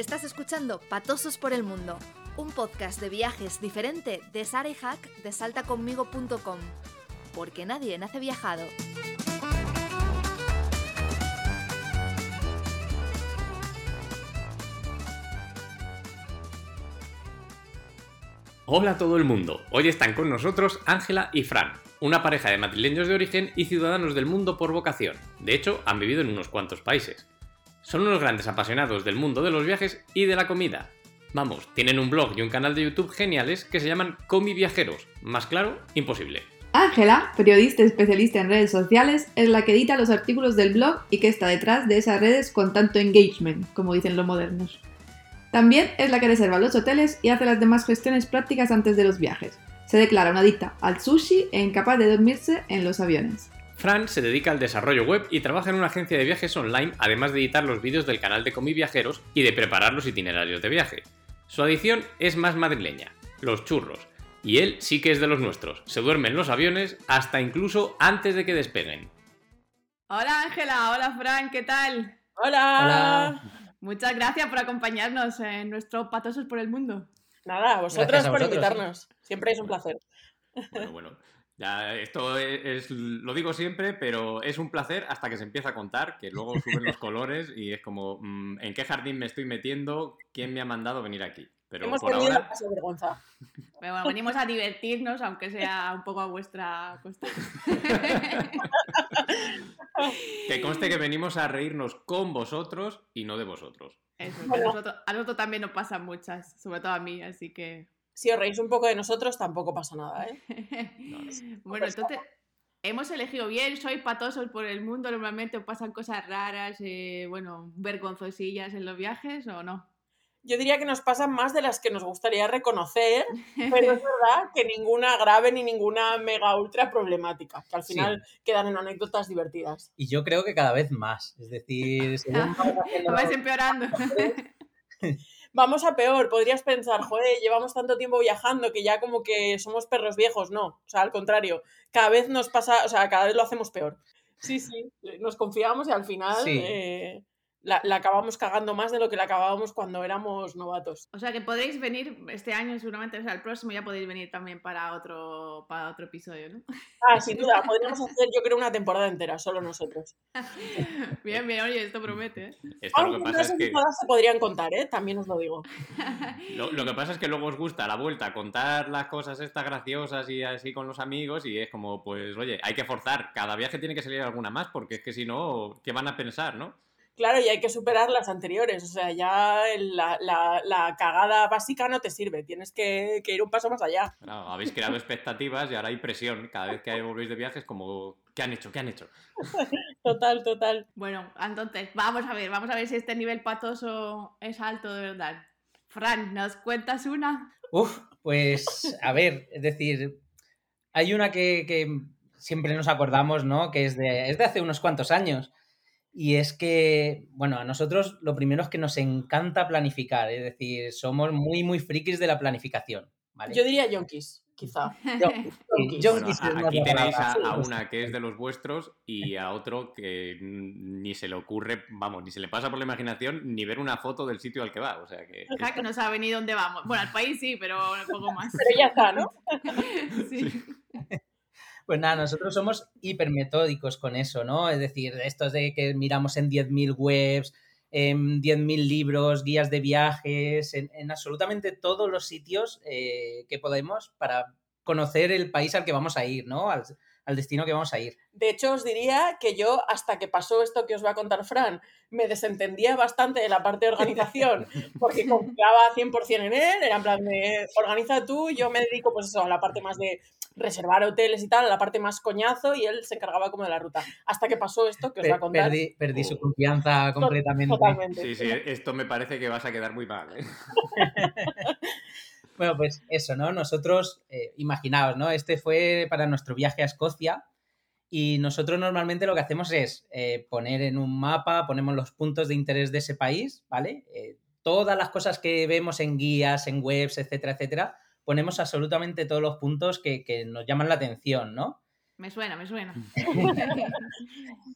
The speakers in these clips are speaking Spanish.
Estás escuchando Patosos por el Mundo, un podcast de viajes diferente de Sara Hack de saltaconmigo.com. Porque nadie nace viajado. Hola a todo el mundo. Hoy están con nosotros Ángela y Fran, una pareja de madrileños de origen y ciudadanos del mundo por vocación. De hecho, han vivido en unos cuantos países. Son unos grandes apasionados del mundo de los viajes y de la comida. Vamos, tienen un blog y un canal de YouTube geniales que se llaman Comi Viajeros. Más claro, imposible. Ángela, periodista especialista en redes sociales, es la que edita los artículos del blog y que está detrás de esas redes con tanto engagement, como dicen los modernos. También es la que reserva los hoteles y hace las demás gestiones prácticas antes de los viajes. Se declara una adicta al sushi e incapaz de dormirse en los aviones. Fran se dedica al desarrollo web y trabaja en una agencia de viajes online, además de editar los vídeos del canal de Comi Viajeros y de preparar los itinerarios de viaje. Su adicción es más madrileña, los churros. Y él sí que es de los nuestros. Se duerme en los aviones hasta incluso antes de que despeguen. Hola Ángela, hola Fran, ¿qué tal? Hola. Muchas gracias por acompañarnos en nuestro Patosos por el Mundo. Nada, a vosotros a por vosotros. invitarnos. Siempre es un placer. Bueno, bueno. Ya, esto es, es- lo digo siempre, pero es un placer hasta que se empieza a contar, que luego suben los colores y es como, mm, ¿en qué jardín me estoy metiendo? ¿Quién me ha mandado venir aquí? Pero Hemos por tenido ahora, paso de vergüenza. Pero bueno, venimos a divertirnos, aunque sea un poco a vuestra costa. que conste que venimos a reírnos con vosotros y no de vosotros. Eso, que a nosotros, a nosotros también nos pasan muchas, sobre todo a mí, así que... Si os reís un poco de nosotros, tampoco pasa nada, ¿eh? bueno, entonces... Hemos elegido bien, sois patosos por el mundo, normalmente os pasan cosas raras, eh, bueno, vergonzosillas en los viajes o no. Yo diría que nos pasan más de las que nos gustaría reconocer, pero es verdad que ninguna grave ni ninguna mega ultra problemática, que al Sí. final quedan en anécdotas divertidas. Y yo creo que cada vez más. Es decir, según Vais empeorando. Vamos a peor, podrías pensar, joder, llevamos tanto tiempo viajando que ya como que somos perros viejos, no, o sea, al contrario, cada vez nos pasa, o sea, cada vez lo hacemos peor. Sí, sí, nos confiamos y al final Sí. eh, la, la acabamos cagando más de lo que la acabábamos cuando éramos novatos. O sea que podréis venir este año, seguramente, o sea, el próximo ya podéis venir también para otro, para otro episodio, ¿no? Ah, sin duda, podríamos hacer yo creo una temporada entera, solo nosotros. Bien, bien, oye, esto promete, ¿eh? Esto lo que Aunque pasa es que, entradas se podrían contar, ¿eh? También os lo digo. lo, lo que pasa es que luego os gusta a la vuelta contar las cosas estas graciosas y así con los amigos y es como, pues, oye, hay que forzar. Cada viaje tiene que salir alguna más porque es que si no, ¿qué van a pensar, no? Claro, y hay que superar las anteriores, o sea, ya la, la- la cagada básica no te sirve, tienes que, que ir un paso más allá. Habéis creado expectativas y ahora hay presión. Cada vez que volvéis de viajes, como, ¿qué han hecho? ¿Qué han hecho? Total, total. Bueno, entonces, vamos a ver, vamos a ver si este nivel patoso es alto de verdad. Fran, ¿nos cuentas una? Uf, pues a ver, es decir, hay una que, que siempre nos acordamos, ¿no? Que es de, es de hace unos cuantos años. Y es que, bueno, a nosotros lo primero es que nos encanta planificar, es decir, somos muy, muy frikis de la planificación, ¿vale? Yo diría yonkis, quizá. Sí, yo Bueno, aquí tenéis a, una que es de los vuestros y a otro que ni se le ocurre, vamos, ni se le pasa por la imaginación ni ver una foto del sitio al que va. O sea que. Ja, que no sabe ni dónde vamos. Bueno, al país sí, pero un poco más. Pero ya está, ¿no? Sí. Pues nada, nosotros somos hipermetódicos con eso, ¿no? Es decir, estos de que miramos en 10.000 webs, en 10.000 libros, guías de viajes, en, en absolutamente todos los sitios eh, que podemos para conocer el país al que vamos a ir, ¿no? Al destino que vamos a ir. De hecho, os diría que yo, hasta que pasó esto que os va a contar Fran, me desentendía bastante de la parte de organización, porque confiaba 100% en él, era en plan de, organiza tú, yo me dedico pues eso, a la parte más de reservar hoteles y tal, a la parte más coñazo, y él se encargaba como de la ruta. Hasta que pasó esto que os va a contar. Perdí, perdí su confianza completamente. Totalmente. Sí, sí, esto me parece que vas a quedar muy mal. ¿eh? Bueno, pues eso, ¿no? Nosotros, eh, imaginaos, ¿no? Este fue para nuestro viaje a Escocia y nosotros normalmente lo que hacemos es eh, poner en un mapa, ponemos los puntos de interés de ese país, ¿vale? Eh, todas las cosas que vemos en guías, en webs, etcétera, etcétera, ponemos absolutamente todos los puntos que, que nos llaman la atención, ¿no? Me suena, me suena.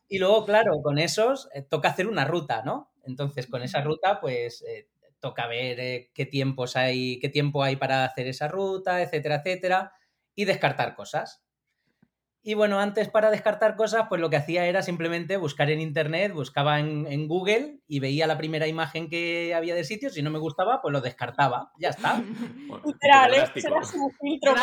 Y luego, claro, con esos eh, toca hacer una ruta, ¿no? Entonces, con esa ruta, pues eh, toca ver eh, qué tiempos hay, qué tiempo hay para hacer esa ruta, etcétera, etcétera, y descartar cosas. Y bueno, antes para descartar cosas, pues lo que hacía era simplemente buscar en internet, buscaba en, en Google y veía la primera imagen que había de sitio. Si no me gustaba, pues lo descartaba. Ya está. Bueno, un Literal, poco ¿eh? su filtro.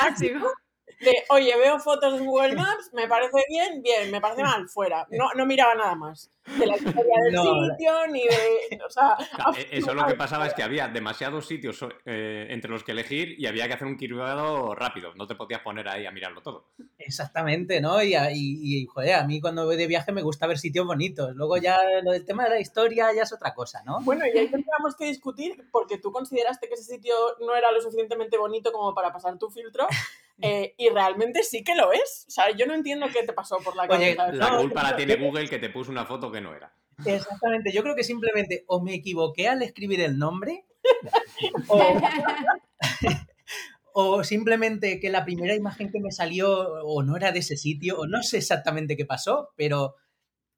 De, oye, veo fotos en Google Maps, me parece bien, bien, me parece mal, fuera. No, no miraba nada más. De la historia del No. sitio, ni de. O sea, Claro, e- Eso lo que pasaba es que había demasiados sitios eh, entre los que elegir y había que hacer un cribado rápido. No te podías poner ahí a mirarlo todo. Exactamente, ¿no? Y, y, y, joder, a mí cuando voy de viaje me gusta ver sitios bonitos. Luego ya lo del tema de la historia ya es otra cosa, ¿no? Bueno, y ahí tendríamos que discutir porque tú consideraste que ese sitio no era lo suficientemente bonito como para pasar tu filtro. Eh, y realmente sí que lo es. O sea, yo no entiendo qué te pasó por la Oye, cabeza. La No, culpa la tiene Google que te puso una foto que no era. Exactamente, yo creo que simplemente o me equivoqué al escribir el nombre o, o simplemente que la primera imagen que me salió o no era de ese sitio o no sé exactamente qué pasó, pero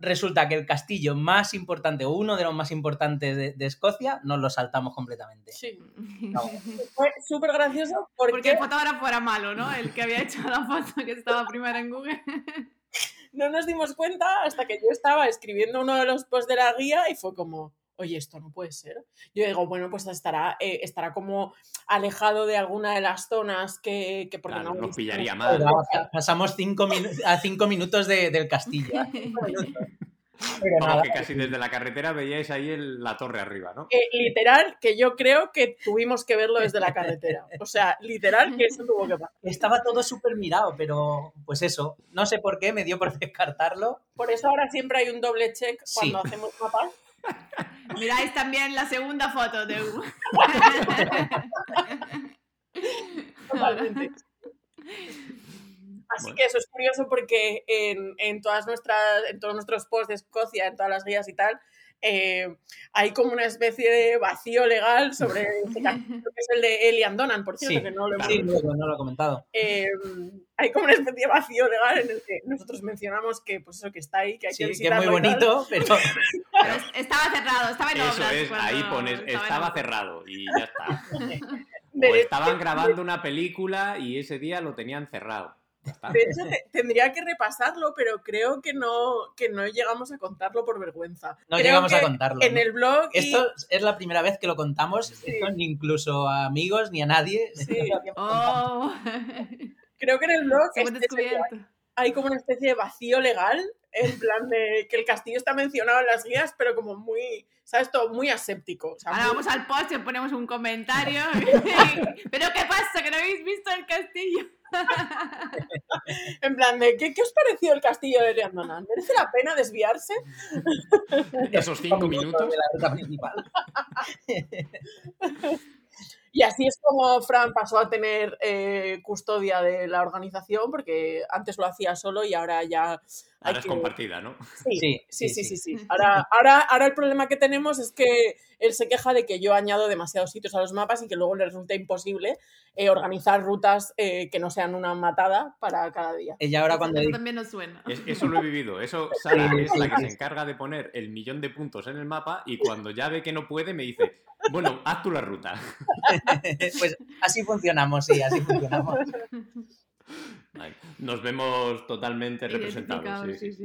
resulta que el castillo más importante o uno de los más importantes de, de Escocia nos lo saltamos completamente. Sí. No, Fue súper gracioso Porque porque el fotógrafo era malo, ¿no? El que había hecho la foto que estaba primero en Google. no nos dimos cuenta hasta que yo estaba escribiendo uno de los posts de la guía y fue como, oye, esto no puede ser. Yo digo, bueno, pues estará, eh, estará como alejado de alguna de las zonas que, que porque Claro, no nos pillaría mal. pasamos cinco a cinco minutos de- del castillo. nada, que casi desde la carretera veíais ahí el- la torre arriba, ¿no? Eh, literal, que yo creo que tuvimos que verlo desde la carretera. O sea, literal, que eso tuvo que pasar. estaba todo súper mirado, pero pues eso, no sé por qué, me dio por descartarlo. Por eso ahora siempre hay un doble check Sí. cuando hacemos mapas. Miráis también la segunda foto de Google. Totalmente. Así Bueno. que eso es curioso porque en, en todas nuestras, en todos nuestros posts de Escocia, en todas las guías y tal, eh, hay como una especie de vacío legal sobre este capítulo que es el de Elian Donan, por cierto, Sí, que no lo hemos Sí, no, no lo he comentado. eh, hay como una especie de vacío legal en el que nosotros mencionamos que pues eso que está ahí, que hay Sí, que que es visitarlo muy bonito, pero Pero es- estaba cerrado, estaba en Eso obras. es, cuando ahí pones, estaba estaba cerrado y ya está. O estaban grabando una película y ese día lo tenían cerrado. De hecho, te- tendría que repasarlo, pero creo que no, que no llegamos a contarlo por vergüenza. no Creo llegamos a contarlo. En ¿no? el blog y- Esto es la primera vez que lo contamos, esto ni incluso a amigos ni a nadie. Sí. Oh, creo que en el blog este- hay como una especie de vacío legal, en plan de que el castillo está mencionado en las guías, pero como muy, ¿sabes? Todo muy aséptico. o sea, Ahora muy- vamos al post y ponemos un comentario. ¿Pero qué pasa? ¿Que no habéis visto el castillo? En plan de, ¿qué, qué os pareció el castillo de Leandonan? ¿Merece la pena desviarse? Esos cinco minutos. de la ruta principal. Y así es como Fran pasó a tener eh, custodia de la organización, porque antes lo hacía solo y ahora ya... hay Ahora es que- compartida, ¿no? Sí, Sí, sí, sí, sí, sí. Ahora, ahora, ahora el problema que tenemos es que él se queja de que yo añado demasiados sitios a los mapas y que luego le resulta imposible eh, organizar rutas eh, que no sean una matada para cada día. Ella ahora cuando Eso también nos suena. Es- eso lo he vivido. Eso, Sara es la que se encarga de poner el millón de puntos en el mapa y cuando ya ve que no puede me dice, bueno, haz tú la ruta. pues así funcionamos, sí, así funcionamos. Nos vemos totalmente representados. Sí, sí, sí.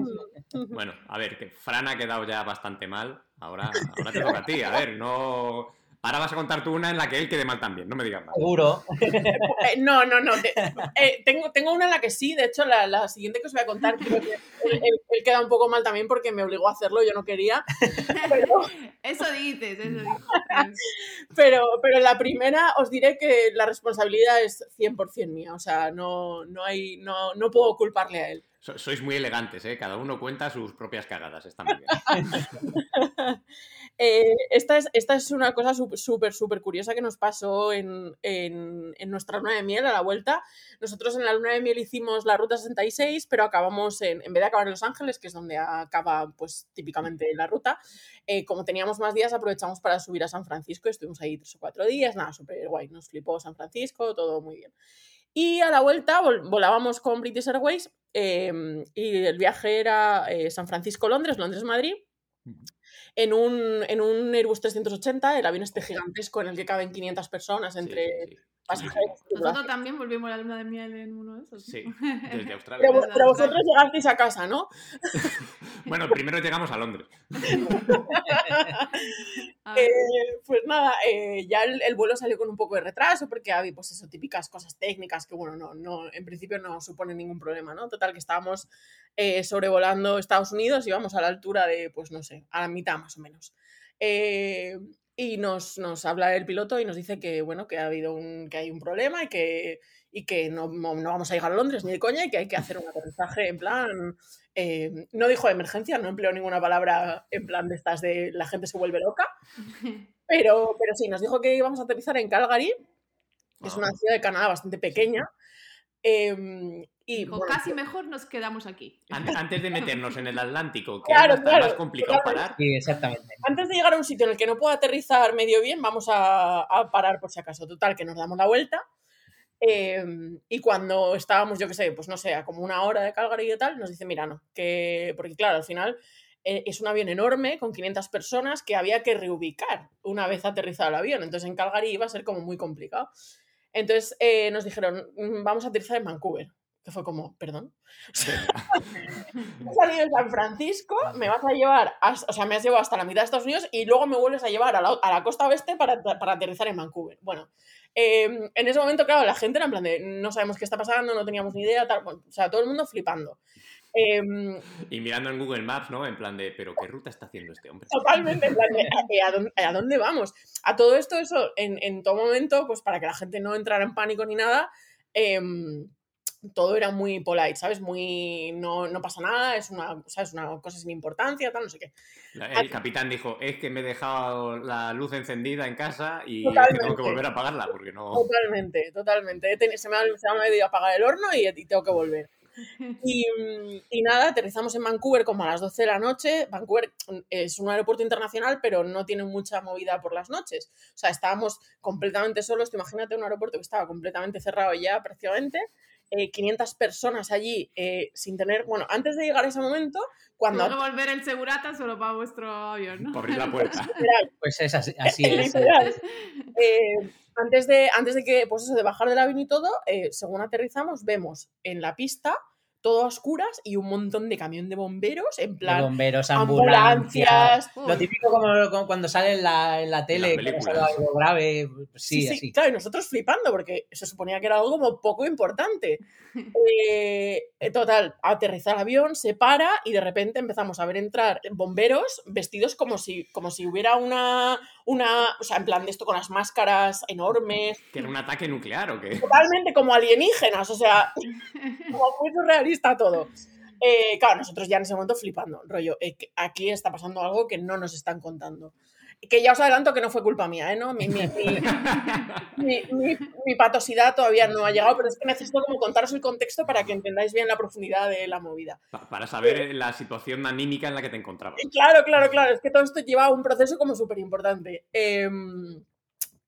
Bueno, a ver, que Fran ha quedado ya bastante mal. Ahora, ahora te toca a ti. A ver, no. Ahora vas a contar tú una en la que él quede mal también, no me digas más. Seguro. Eh, no, no, no. te- eh, tengo, tengo una en la que sí, de hecho, la, la siguiente que os voy a contar, creo que él, él- él queda un poco mal también porque me obligó a hacerlo, yo no quería. Pero, Eso dices, eso dices. pero, pero la primera os diré que la responsabilidad es 100% mía, o sea, no, no, hay, no, no puedo culparle a él. So- sois muy elegantes, ¿eh? Cada uno cuenta sus propias cagadas. Está muy bien. Eh, esta, es, esta es una cosa súper, súper, curiosa que nos pasó en, en- nuestra luna de miel a la vuelta. Nosotros en la luna de miel hicimos la ruta 66, pero acabamos en, en vez de acabar en Los Ángeles, que es donde acaba pues típicamente la ruta, eh, como teníamos más días aprovechamos para subir a San Francisco, estuvimos ahí tres o cuatro días, nada, súper guay, nos flipó San Francisco, todo muy bien. Y a la vuelta vol- volábamos con British Airways eh, y el viaje era eh, San Francisco-Londres, Londres-Madrid. En un, en un Airbus 380, el avión este gigantesco en el que caben 500 personas entre sí, sí. Nosotros también volvimos a la luna de miel en uno de esos. Sí, ¿no? desde Australia. Pero, pero vosotros llegasteis a casa, ¿no? Bueno, primero llegamos a Londres. Eh, pues nada, eh, ya el, el vuelo salió con un poco de retraso porque había, pues eso, típicas cosas técnicas que, bueno, no, no, en principio no suponen ningún problema, ¿no? Total, que estábamos eh, sobrevolando Estados Unidos y íbamos a la altura de, pues no sé, a la mitad más o menos. Eh, y nos, nos habla el piloto y nos dice que, bueno, que ha habido un, que hay un problema y que, y que no, no no vamos a llegar a Londres ni de coña y que hay que hacer un aterrizaje en plan... eh, no dijo emergencia, no empleó ninguna palabra en plan de estas de la gente se vuelve loca, pero, pero sí, nos dijo que íbamos a aterrizar en Calgary, que es una ciudad de Canadá bastante pequeña. Em, y dijo, bueno, casi mejor nos quedamos aquí. Antes, de meternos en el Atlántico, que Claro, es claro, más complicado claro. parar, Sí, exactamente. antes de llegar a un sitio en el que no pueda aterrizar medio bien, vamos a, a parar por si acaso. Total, que nos damos la vuelta. em, y cuando estábamos, yo qué sé, pues no sé, a como una hora de Calgary y tal, nos dice, mira, no, que, porque claro, al final eh, es un avión enorme con 500 personas que había que reubicar una vez aterrizado el avión. Entonces en Calgary iba a ser como muy complicado. Entonces eh, nos dijeron, "Mm, vamos a aterrizar en Vancouver. Que fue como, perdón. He salido de San Francisco, me vas a llevar, o sea, me has llevado hasta la mitad de Estados Unidos y luego me vuelves a llevar a la, a la costa oeste para, para aterrizar en Vancouver. Bueno, eh, en ese momento, claro, la gente era en plan de no sabemos qué está pasando, no teníamos ni idea, tal, bueno, o sea, todo el mundo flipando. Eh, y mirando en Google Maps, ¿no? En plan de, ¿pero qué ruta está haciendo este hombre? Totalmente, en plan de, "¿Eh, ¿a dónde, a dónde vamos? A todo esto, eso, en, en todo momento, pues para que la gente no entrara en pánico ni nada, em, todo era muy polite, ¿sabes? Muy, no, no pasa nada, es una, ¿sabes? una cosa sin importancia, tal, no sé qué. El capitán dijo, es que me he dejado la luz encendida en casa y Totalmente. tengo que volver a apagarla porque no... Totalmente, totalmente. Se me ha, se me ha ido a apagar el horno y, y tengo que volver. Y, mm, y nada, aterrizamos en Vancouver como a las 12 de la noche. Vancouver mm, es un aeropuerto internacional, pero no tiene mucha movida por las noches. O sea, estábamos completamente solos. Te imagínate un aeropuerto que estaba completamente cerrado ya prácticamente. Eh, 500 personas allí eh, sin tener... Bueno, antes de llegar a ese momento, cuando... Que volver el segurata solo para vuestro avión, ¿no? Abrir la puerta. literal, Pues es así, así es. literal, eh, antes, de, antes de que, pues eso, de bajar del avión y todo, eh, según aterrizamos, vemos en la pista todo a oscuras y un montón de camión de bomberos, en De plan, bomberos, ambulancias. Lo típico como, como cuando sale en la, en la tele, que pasa algo grave. pues Sí, Sí, claro, y nosotros flipando porque se suponía que era algo como poco importante. Eh, eh, total, aterriza el avión, se para y de repente empezamos a ver entrar bomberos vestidos como si, como si hubiera una, una, o sea, en plan de esto con las máscaras enormes, ¿Que era un ataque nuclear o qué? totalmente como alienígenas, o sea, como muy surrealista todo. Eh, claro, nosotros ya en ese momento flipando, rollo, eh, aquí está pasando algo que no nos están contando. Que ya os adelanto que no fue culpa mía, ¿eh? ¿No? Mi, mi- patosidad todavía no ha llegado, pero es que necesito como contaros el contexto para que entendáis bien la profundidad de la movida. Pa- Para saber la situación anímica en la que te encontrabas. Claro, claro, claro, es que todo esto lleva un proceso como súper importante.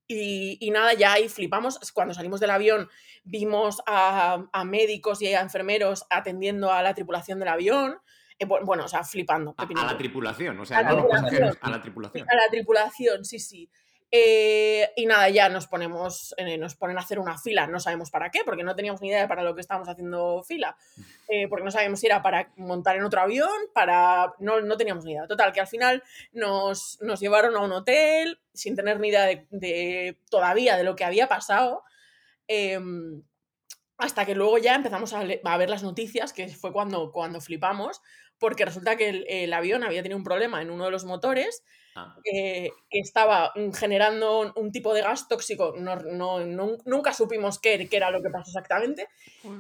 y, y nada, ya ahí flipamos. Cuando salimos del avión vimos a, a médicos y a enfermeros atendiendo a la tripulación del avión. Eh, bu- bueno, o sea, flipando. A, a la tripulación, o sea, A la no tripulación. a la tripulación. A la tripulación, sí, sí. Eh, y nada, ya nos ponemos, eh, nos ponen a hacer una fila, no sabemos para qué, porque no teníamos ni idea de para lo que estábamos haciendo fila, eh, porque no sabíamos si era para montar en otro avión, para... No, no teníamos ni idea. Total, que al final nos, nos llevaron a un hotel sin tener ni idea de, de- todavía de lo que había pasado. Hasta que luego ya empezamos a, ver las noticias, que fue cuando, cuando flipamos, porque resulta que el, el avión había tenido un problema en uno de los motores Ah, eh, que estaba generando un, un tipo de gas tóxico, no, no- nun- nunca supimos qué, qué era lo que pasó exactamente,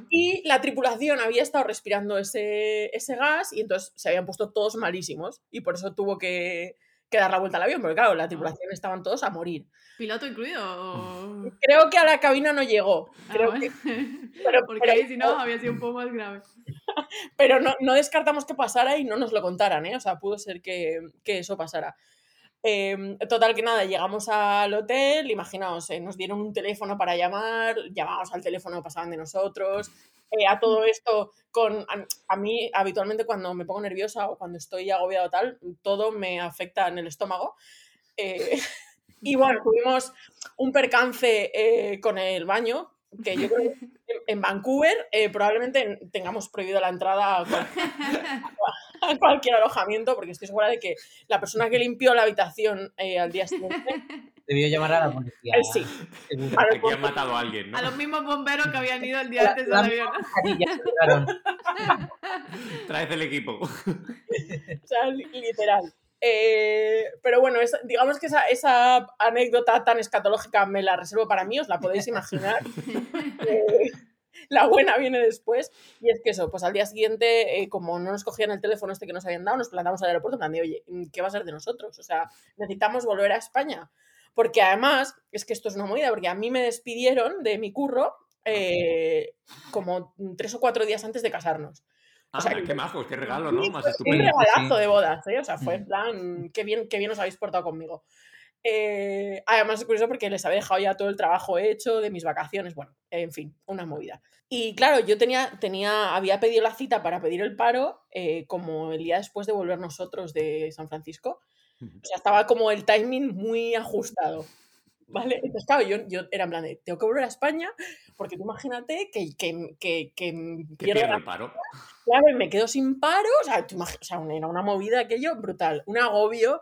y la tripulación había estado respirando ese, ese gas y entonces se habían puesto todos malísimos y por eso tuvo que, que dar la vuelta al avión, porque claro, la tripulación estaban todos a morir. ¿Piloto incluido? Creo que a la cabina no llegó, Ah, creo bueno. que- pero, Porque pero- ahí si no había sido un poco más grave. pero no, no descartamos que pasara y no nos lo contaran, ¿eh? O sea, pudo ser que, que eso pasara. Em, total que nada, llegamos al hotel, imaginaos, eh, nos dieron un teléfono para llamar, llamábamos al teléfono, pasaban de nosotros. Eh, a todo esto, con a, a mí habitualmente cuando me pongo nerviosa o cuando estoy agobiada o tal, todo me afecta en el estómago. Eh, y bueno, tuvimos un percance eh, con el baño, que yo creo que en, Vancouver eh, probablemente tengamos prohibido la entrada a, cual- a cualquier alojamiento, porque estoy segura de que la persona que limpió la habitación eh, al día siguiente, Debió llamar a la policía. eh, sí, Aquí han matado a alguien, ¿no? A los mismos bomberos que habían ido el día La- antes del la- avión. Traed el equipo. o sea, li- literal. Eh, pero bueno, es- digamos que esa, esa anécdota tan escatológica me la reservo para mí, os la podéis imaginar. Eh, la buena viene después. Y es que eso, pues al día siguiente, eh, como no nos cogían el teléfono este que nos habían dado, nos plantamos al aeropuerto en plan de, oye, ¿qué va a ser de nosotros? O sea, necesitamos volver a España. Porque además, es que esto es una movida, porque a mí me despidieron de mi curro eh, como tres o cuatro días antes de casarnos. Ah, sea, que- qué majos, qué regalo, ¿no? Más. Un regalazo Sí. de bodas, ¿eh? O sea, fue en Mm. plan, qué bien, qué bien os habéis portado conmigo. Eh, además es curioso porque les había dejado ya todo el trabajo hecho de mis vacaciones, bueno, en fin, una movida. Y claro, yo tenía, tenía, había pedido la cita para pedir el paro eh, como el día después de volver nosotros de San Francisco. O sea, estaba como el timing muy ajustado. ¿Vale? Entonces, claro, yo, yo era en plan de, tengo que volver a España, porque tú imagínate que, que, que, que pierdo el paro. Claro, me quedo sin paro, o sea, tú o sea, era una movida aquello brutal, un agobio.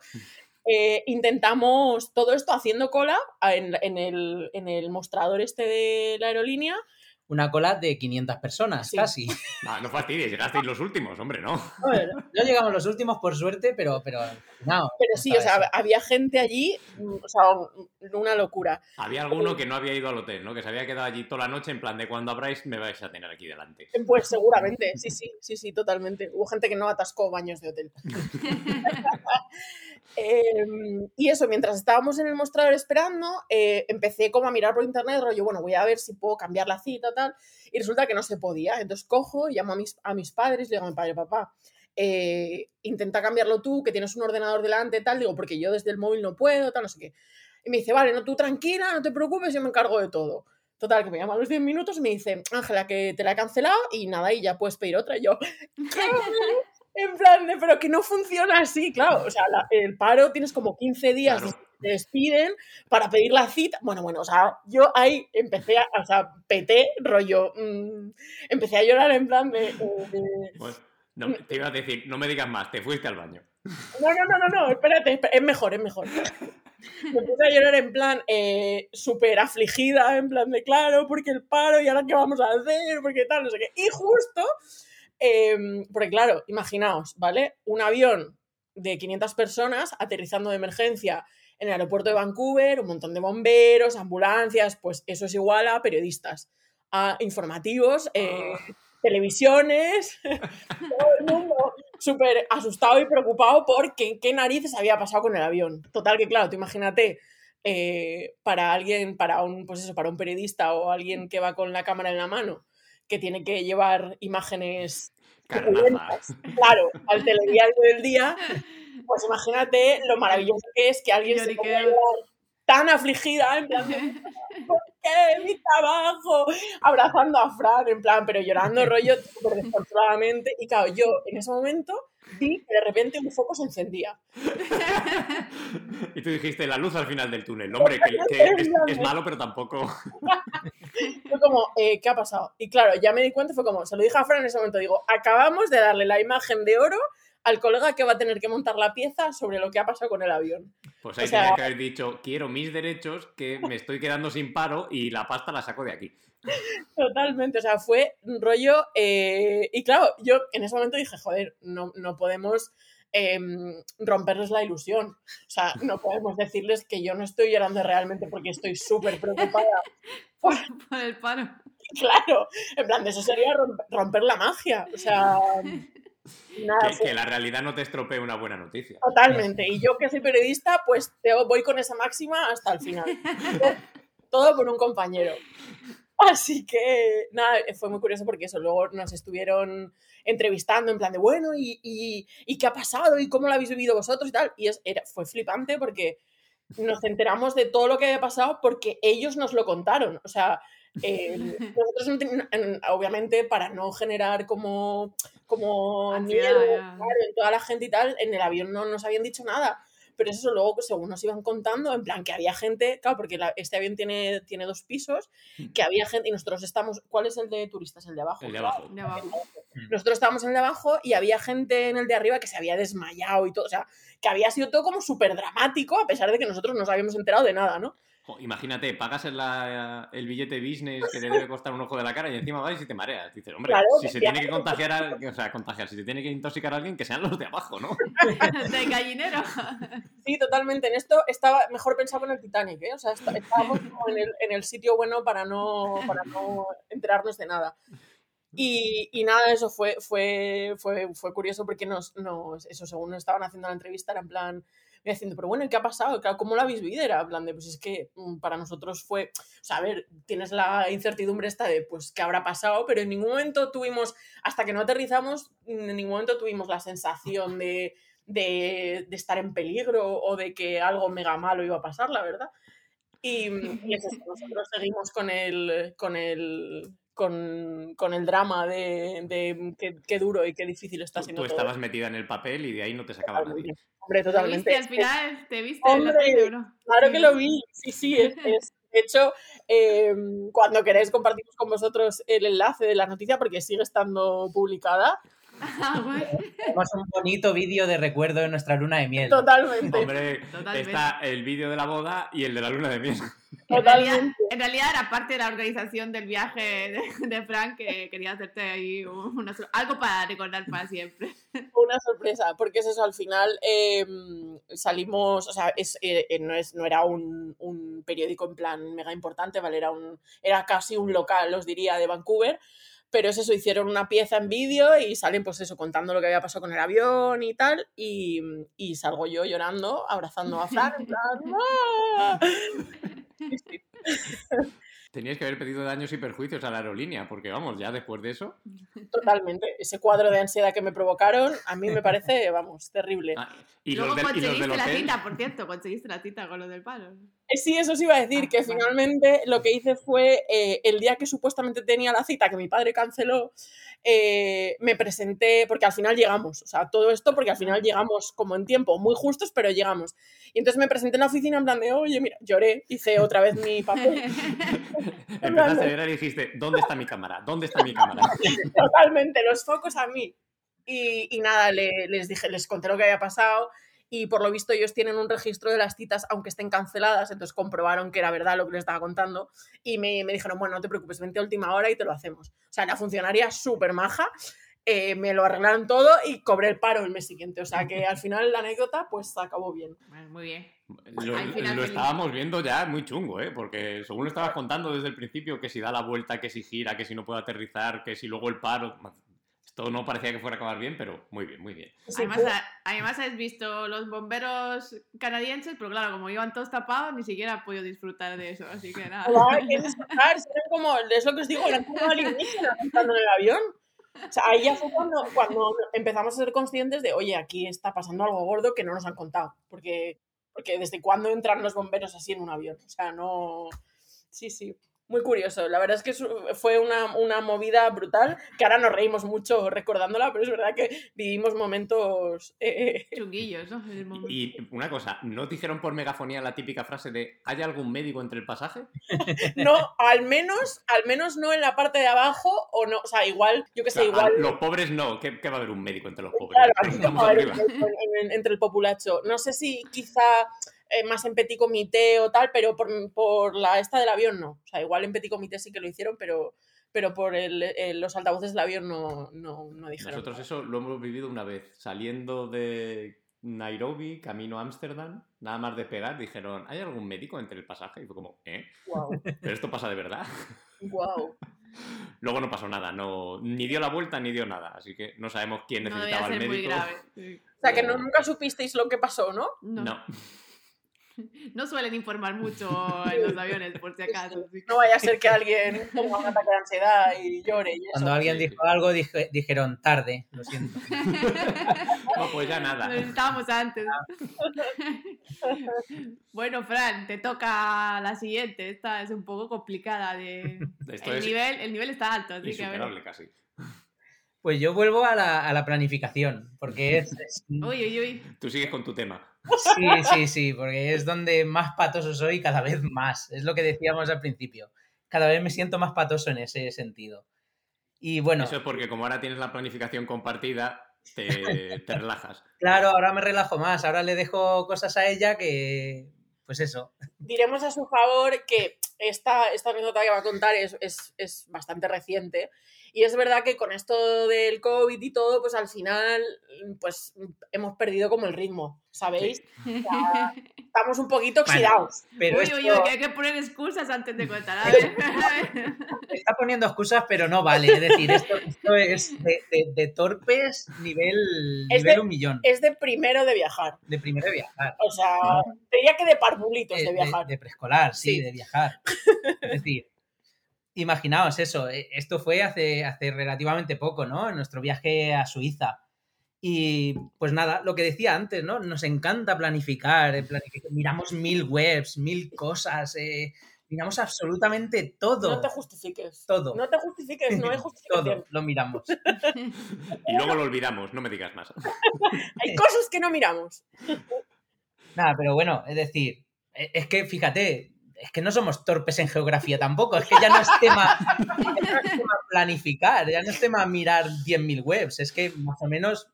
Eh, intentamos todo esto haciendo cola en, en el, en el mostrador este de la aerolínea. Una cola de 500 personas, Sí. casi. Ah, no fastidies, llegasteis los últimos, hombre, ¿no? No llegamos los últimos por suerte, pero, pero no. Pero sí, o sea, eso. había gente allí, o sea, una locura. Había alguno que no había ido al hotel, ¿no? Que se había quedado allí toda la noche en plan de cuando abráis me vais a tener aquí delante. Pues seguramente, sí, sí, sí, sí, totalmente. Hubo gente que no atascó baños de hotel. Em, y eso, mientras estábamos en el mostrador esperando, eh, empecé como a mirar por internet, rollo, bueno, voy a ver si puedo cambiar la cita, y resulta que no se podía. Entonces cojo, llamo a mis, a mis padres, le digo a mi padre, papá, eh, intenta cambiarlo tú, que tienes un ordenador delante, tal, digo, porque yo desde el móvil no puedo, tal, no sé qué. Y me dice, vale, no, tú tranquila, no te preocupes, yo me encargo de todo. Total, que me llama a los 10 minutos y me dice, Ángela, que te la he cancelado y nada, y ya puedes pedir otra. Yo. En plan de, pero que no funciona así, claro. O sea, el paro tienes como 15 días. Te despiden para pedir la cita. Bueno, bueno, o sea, yo ahí empecé a, o sea, peté rollo. mm, empecé a llorar en plan de. Bueno, no, te iba a decir, no me digas más, te fuiste al baño. No, no, no, no, no, espérate, espérate, es mejor, es mejor. Me puse a llorar en plan eh, súper afligida, en plan de claro, porque el paro y ahora qué vamos a hacer, porque tal, no sé qué. Y justo, em, porque claro, imaginaos, ¿vale? Un avión de 500 personas aterrizando de emergencia en el aeropuerto de Vancouver, un montón de bomberos, ambulancias, pues eso es igual a periodistas, a informativos, eh, televisiones, todo el mundo súper asustado y preocupado por qué, qué narices había pasado con el avión. Total que claro, tú imagínate eh, para alguien, para un, pues eso, para un periodista o alguien que va con la cámara en la mano, que tiene que llevar imágenes claro, al telediario del día, pues imagínate lo maravilloso que es que alguien se ponga tan afligida, en plan, ¿por qué mi trabajo? Abrazando a Fran, en plan, pero llorando rollo súper descontroladamente. Y claro, yo en ese momento vi que de repente un foco se encendía. Y tú dijiste la luz al final del túnel. Hombre, que, que es, es malo, pero tampoco. Fue como, eh, ¿qué ha pasado? Y claro, ya me di cuenta, fue como, se lo dije a Fran en ese momento, digo, acabamos de darle la imagen de oro al colega que va a tener que montar la pieza sobre lo que ha pasado con el avión. Pues ahí O sea- tenías que haber dicho, quiero mis derechos, que me estoy quedando sin paro y la pasta la saco de aquí. Totalmente, o sea, fue un rollo. eh, y claro, yo en ese momento dije, joder, no, no podemos em, romperles la ilusión. O sea, no podemos decirles que yo no estoy llorando realmente porque estoy súper preocupada. Por el paro. Claro, en plan, de eso sería romp- romper la magia. O sea, nada, Que, la realidad no te estropee una buena noticia. totalmente. Y yo que soy periodista, pues te voy con esa máxima hasta el final. Todo por un compañero. Así que, nada, fue muy curioso porque eso, luego nos estuvieron entrevistando en plan de, bueno, ¿y, y, y qué ha pasado? ¿Y cómo lo habéis vivido vosotros y tal? Y es, era, fue flipante porque nos enteramos de todo lo que había pasado porque ellos nos lo contaron. O sea, eh, nosotros, no ten- en- obviamente, para no generar como, como miedo claro, en toda la gente y tal, en el avión no nos habían dicho nada. Pero eso luego, según nos iban contando, en plan que había gente, claro, porque la- este avión tiene, tiene dos pisos, que había gente y nosotros estamos, ¿cuál es el de turistas? El de abajo. El de claro. abajo. De abajo. Nosotros estábamos en el de abajo y había gente en el de arriba que se había desmayado y todo, o sea, que había sido todo como súper dramático, a pesar de que nosotros no nos habíamos enterado de nada, ¿no? Imagínate, pagas el, la- el billete business que te debe costar un ojo de la cara y encima vas y te mareas. Dices, hombre, Claro, si se tiene que contagiar, a- o sea, contagiar, si se tiene que intoxicar a alguien, que sean los de abajo, ¿no? De gallinero. Sí, totalmente. En esto estaba mejor pensado en el Titanic, ¿eh? O sea, está- estábamos como en el, en el sitio bueno para no, para no enterarnos de nada. Y, y nada, eso fue, fue, fue, fue curioso porque nos, nos, eso, según nos estaban haciendo la entrevista, era en plan, me diciendo, pero bueno, ¿y qué ha pasado? ¿Cómo lo habéis vivido? Era en plan de, pues es que mm, para nosotros fue, o sea, a ver, tienes la incertidumbre esta de, pues, ¿qué habrá pasado? Pero en ningún momento tuvimos, hasta que no aterrizamos, en ningún momento tuvimos la sensación de, de, de estar en peligro o de que algo mega malo iba a pasar, la verdad. Y, y es eso, nosotros seguimos con el, con el, con, con el drama de, de qué, qué duro y qué difícil está Tú, siendo tú todo. estabas metida en el papel y de ahí no te sacaba nadie. Hombre, ¿Te totalmente. viste al final? ¿Te viste en la Hombre, tele no? Claro que lo vi, sí, sí, es, es- de hecho, eh, cuando queréis compartimos con vosotros el enlace de la noticia porque sigue estando publicada. Ah. Tenemos un bonito vídeo de recuerdo de nuestra luna de miel. Totalmente, Hombre, Totalmente. está el vídeo de la boda y el de la luna de miel. En realidad, totalmente. en realidad era parte de la organización del viaje de, de Frank que quería hacerte ahí una- algo para recordar para siempre. Una sorpresa, porque es eso, al final eh, salimos, o sea, es, eh, eh, no, es, no era un, un periódico en plan mega importante, ¿vale? Era, un, era casi un local, os diría, de Vancouver, pero es eso, hicieron una pieza en vídeo y salen pues eso, contando lo que había pasado con el avión y tal, y, y salgo yo llorando, abrazando a Fran, en plan, ¡ah! Sí, sí. Teníais que haber pedido daños y perjuicios a la aerolínea, porque vamos, ya después de eso. Totalmente. Ese cuadro de ansiedad que me provocaron, a mí me parece, vamos, terrible. Ah, y, Luego los del, y los conseguiste la cita, por cierto, conseguiste la cita con lo del palo. Eh, Sí, eso os iba a decir, que Ah, vale. finalmente lo que hice fue, eh, el día que supuestamente tenía la cita, que mi padre canceló, eh, me presenté, porque al final llegamos, o sea, todo esto porque al final llegamos como en tiempo, muy justos, pero llegamos. Y entonces me presenté en la oficina en plan de, oye, mira, lloré, hice otra vez mi papel, Empezaste a llorar y dijiste, ¿dónde está mi cámara? ¿Dónde está mi cámara? totalmente, los focos a mí. Y, y nada, le- les dije, les conté lo que había pasado y por lo visto ellos tienen un registro de las citas aunque estén canceladas, entonces comprobaron que era verdad lo que les estaba contando y me, me dijeron, bueno, no te preocupes, vente a última hora y te lo hacemos. O sea, la funcionaria súper maja, eh, me lo arreglaron todo y cobré el paro el mes siguiente. O sea que al final la anécdota pues acabó bien. Bueno, muy bien. Lo, lo estábamos viendo ya muy chungo, ¿eh? Porque según lo estabas contando desde el principio, que si da la vuelta, que si gira, que si no puede aterrizar, que si luego el paro. Esto no parecía que fuera a acabar bien, pero muy bien, muy bien. Sí, Además, además has visto los bomberos canadienses, pero claro, como iban todos tapados, ni siquiera he podido disfrutar de eso, así que nada. Ay, qué disfrutar, como, es lo que os digo, eran como alienígenas estando en el avión. O sea, ahí ya fue cuando, cuando empezamos a ser conscientes de, oye, aquí está pasando algo gordo que no nos han contado. Porque, porque desde cuándo entran los bomberos así en un avión. O sea, no. Sí, sí. Muy curioso. La verdad es que su- fue una, una movida brutal, que ahora nos reímos mucho recordándola, pero es verdad que vivimos momentos. eh, Chunguillos, ¿no? El momento. Y una cosa, ¿no dijeron por megafonía la típica frase de ¿hay algún médico entre el pasaje? no, al menos, al menos no en la parte de abajo, o no, o sea, igual, yo que O sé, sea, igual. a- los pobres no, ¿qué, qué va a haber un médico entre los pobres? Claro, aquí entre el populacho. No sé si quizá eh, más en petit comité o tal, pero por, por la esta del avión no. O sea, igual en petit comité sí que lo hicieron, pero, pero por el- el- los altavoces del avión no, no, no dijeron. Nosotros eso lo hemos vivido una vez, saliendo de Nairobi, camino a Ámsterdam, nada más despegar, dijeron, ¿hay algún médico entre el pasaje? Y fue como, ¿eh? Wow, ¿Pero esto pasa de verdad? wow. Luego no pasó nada, no, ni dio la vuelta ni dio nada, así que no sabemos quién No necesitaba debía al ser muy médico. grave. sí. O sea, que no, nunca supisteis lo que pasó, ¿no? No. No. No suelen informar mucho en los aviones, por si acaso. No vaya a ser que alguien tenga un ataque de ansiedad y llore. Y eso. Cuando alguien dijo algo, dije- dijeron tarde, lo siento. No, pues ya Lo nada. necesitábamos antes. bueno, Fran, te toca la siguiente. Esta es un poco complicada. De... Esto El, es nivel, el nivel está alto, así que a ver. insuperable casi. Pues yo vuelvo a la, a la planificación, porque es, es- Uy, uy, uy. Tú sigues con tu tema. Sí, sí, sí, porque es donde más patoso soy cada vez más. Es lo que decíamos al principio. Cada vez me siento más patoso en ese sentido. Y bueno, Eso es porque como ahora tienes la planificación compartida, te, te relajas. claro, ahora me relajo más. Ahora le dejo cosas a ella que, pues eso. Diremos a su favor que esta, esta anécdota que va a contar es, es, es bastante reciente. Y es verdad que con esto del COVID y todo, pues al final, pues hemos perdido como el ritmo, ¿sabéis? Estamos un poquito Vale. oxidados. Pero uy, esto uy, uy, que hay que poner excusas antes de contar. A ver, a ver. está poniendo excusas, pero no vale. Es decir, esto, esto es de, de- de torpes nivel, Es nivel de- un millón. Es de primero de viajar. De primero de viajar. O sea, diría que de parvulitos de, de viajar. de preescolar, sí, Sí. de viajar. Es decir, imaginaos eso, eh, esto fue hace, hace relativamente poco, ¿no? Nuestro viaje a Suiza. Y pues nada, lo que decía antes, ¿no? Nos encanta planificar, planific- miramos mil webs, mil cosas, eh, miramos absolutamente todo. No te justifiques. Todo. No te justifiques, no hay justificación. todo lo miramos. Y luego lo olvidamos, no me digas más. Hay cosas que no miramos. Nada, pero bueno, es decir, e- es que fíjate, es que no somos torpes en geografía tampoco, es que ya no es tema, ya no es tema planificar, ya no es tema mirar 10.000 webs, es que más o menos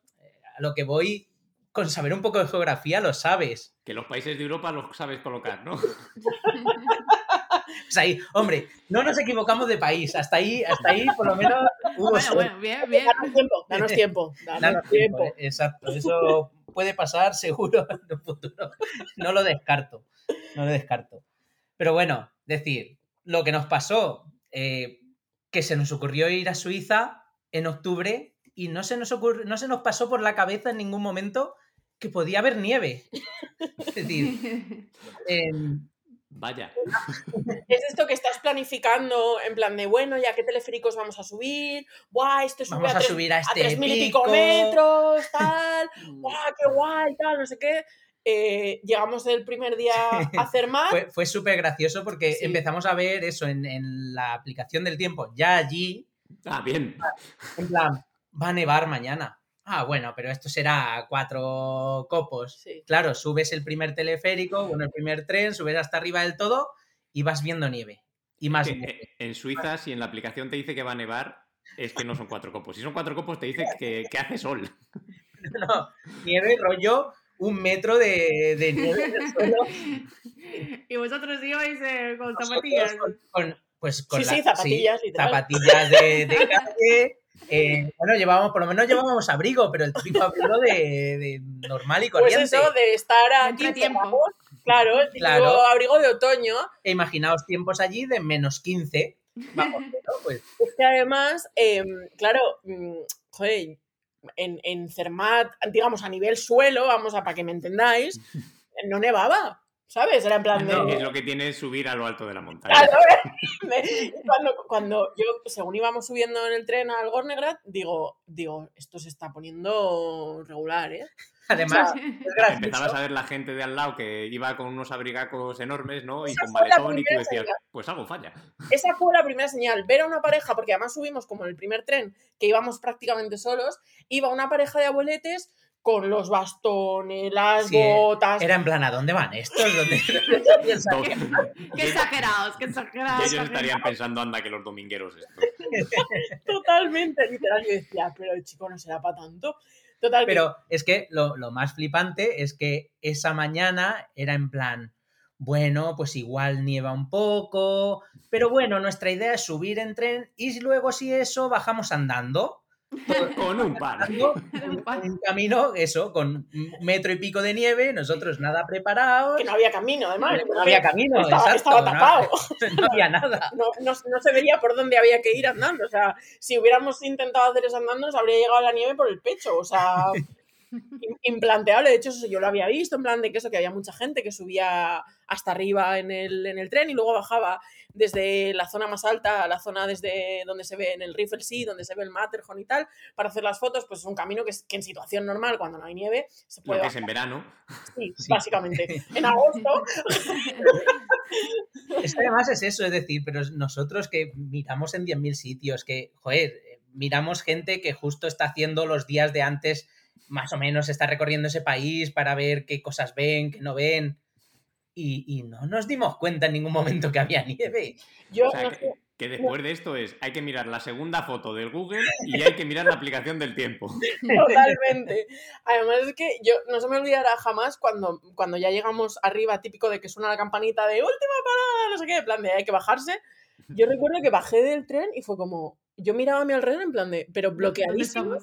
a lo que voy con saber un poco de geografía lo sabes. Que los países de Europa los sabes colocar, ¿no? Pues ahí, hombre, no nos equivocamos de país, hasta ahí, hasta ahí por lo menos hubo Bueno, bueno, bien, bien. Danos tiempo, danos tiempo. Danos Danos tiempo. tiempo, eh, Exacto, eso puede pasar seguro en un futuro. No lo descarto, no lo descarto. Pero bueno, decir, lo que nos pasó, eh, que se nos ocurrió ir a Suiza en octubre y no se nos ocurrió, no se nos pasó por la cabeza en ningún momento que podía haber nieve. Es decir, em, Vaya. Es esto que estás planificando en plan de, bueno, ya qué teleféricos vamos a subir, buah, este sube vamos a, a tres, subir a a este tres mil y pico pico. metros, tal, buah, qué guay, tal, no sé qué. Eh, llegamos el primer día a hacer más. Fue, fue súper gracioso porque Sí. empezamos a ver eso en, en la aplicación del tiempo, ya allí, Ah, bien. En plan, va a nevar mañana. Ah, bueno, pero esto será cuatro copos. Sí. Claro, subes el primer teleférico, bueno, el primer tren, subes hasta arriba del todo y vas viendo nieve. Y más Que, nieve. en Suiza, si en la aplicación te dice que va a nevar, es que no son cuatro copos. Si son cuatro copos, te dice que, que hace sol. No, nieve rollo un metro de, de nieve en el suelo. y vosotros ibais eh, con zapatillas. con- con- pues con Sí, la- sí, zapatillas, zapatillas de, de calle. eh, bueno, llevábamos, por lo menos llevábamos abrigo, pero el típico abrigo de, de normal y Pues corriente. eso, de estar aquí encerrados, claro, el típico Claro. abrigo de otoño. E imaginaos tiempos allí de menos 15. Bajo cero, pues Es que además, em, claro, mm, joder, en, en Cermat, digamos, a nivel suelo, vamos a para que me entendáis, no nevaba, ¿sabes? Era en plan de... No. Es lo que tiene subir a lo alto de la montaña. Claro, cuando, cuando yo, según íbamos subiendo en el tren al Gornegrad, digo, digo, esto se está poniendo regular, ¿eh? Además, O sea, es. Empezabas a ver la gente de al lado que iba con unos abrigacos enormes, ¿no? Y Esa con fue la maletón y tú primera decías, señal. pues algo falla. Esa fue la primera señal, ver a una pareja, porque además subimos como en el primer tren, que íbamos prácticamente solos, iba una pareja de abueletes con los bastones, las Sí, eh, botas, Era en plan, ¿a dónde van estos? ¿Dónde-. Qué exagerados, qué exagerados. ellos estarían pensando, anda, que los domingueros esto. totalmente, literal. Yo decía, pero el chico no será para tanto. Total, que- Pero es que lo, lo más flipante es que esa mañana era en plan, bueno, pues igual nieva un poco, pero bueno, nuestra idea es subir en tren y luego si eso bajamos andando. Con un en un camino, eso, con un metro y pico de nieve, nosotros nada preparados, que no había camino, además. no había camino, Estaba, exacto, estaba tapado. no había nada. No, no- no se veía por dónde había que ir andando. O sea, si hubiéramos intentado hacer eso andando, nos habría llegado la nieve por el pecho. O sea, implanteable. De hecho, eso yo lo había visto, en plan de que eso, que había mucha gente que subía hasta arriba en el, en el tren y luego bajaba desde la zona más alta a la zona desde donde se ve en el Riffle Sea, donde se ve el Matterhorn y tal, para hacer las fotos, pues es un camino que, en situación normal, cuando no hay nieve, se Lo puede que es en verano. Sí, Sí. básicamente. En agosto, Es que además es eso, es decir, pero nosotros que miramos en 10.000 sitios, que, joder, eh, miramos gente que justo está haciendo los días de antes, más o menos está recorriendo ese país para ver qué cosas ven, qué no ven. Y, y no nos dimos cuenta en ningún momento que había nieve. yo O sea, no que, sé, que después de esto es, hay que mirar la segunda foto del Google y hay que mirar la aplicación del tiempo. Totalmente. Además es que yo no se me olvidará jamás cuando, cuando ya llegamos arriba, típico de que suena la campanita de última parada, no sé qué, en plan de hay que bajarse. Yo recuerdo que bajé del tren y fue como, yo miraba a mi alrededor en plan de, pero ¿Dónde bloqueadísimo?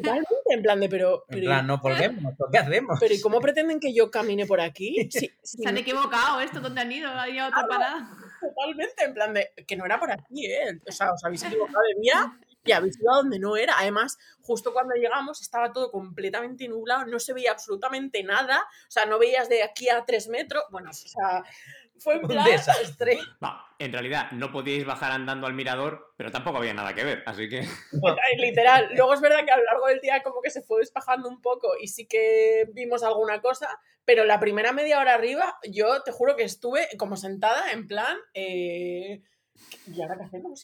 Totalmente, en plan de, pero, En pero, plan, no volvemos, ¿qué hacemos? pero ¿y cómo pretenden que yo camine por aquí? Sí, sí, Se han equivocado esto, ¿dónde han ido? ¿Han ido a otra parada? totalmente, en plan de, que no era por aquí, ¿eh? O sea, os habéis equivocado de vía y habéis ido a donde no era. Además, justo cuando llegamos estaba todo completamente nublado, no se veía absolutamente nada, o sea, no veías de aquí a tres metros, bueno, o sea, fue en Un plan... desastre. Va, en realidad no podíais bajar andando al mirador, pero tampoco había nada que ver, así que... Literal. Luego es verdad que a lo largo del día como que se fue despajando un poco y sí que vimos alguna cosa, pero la primera media hora arriba yo te juro que estuve como sentada en plan... eh, ¿Y ahora qué hacemos?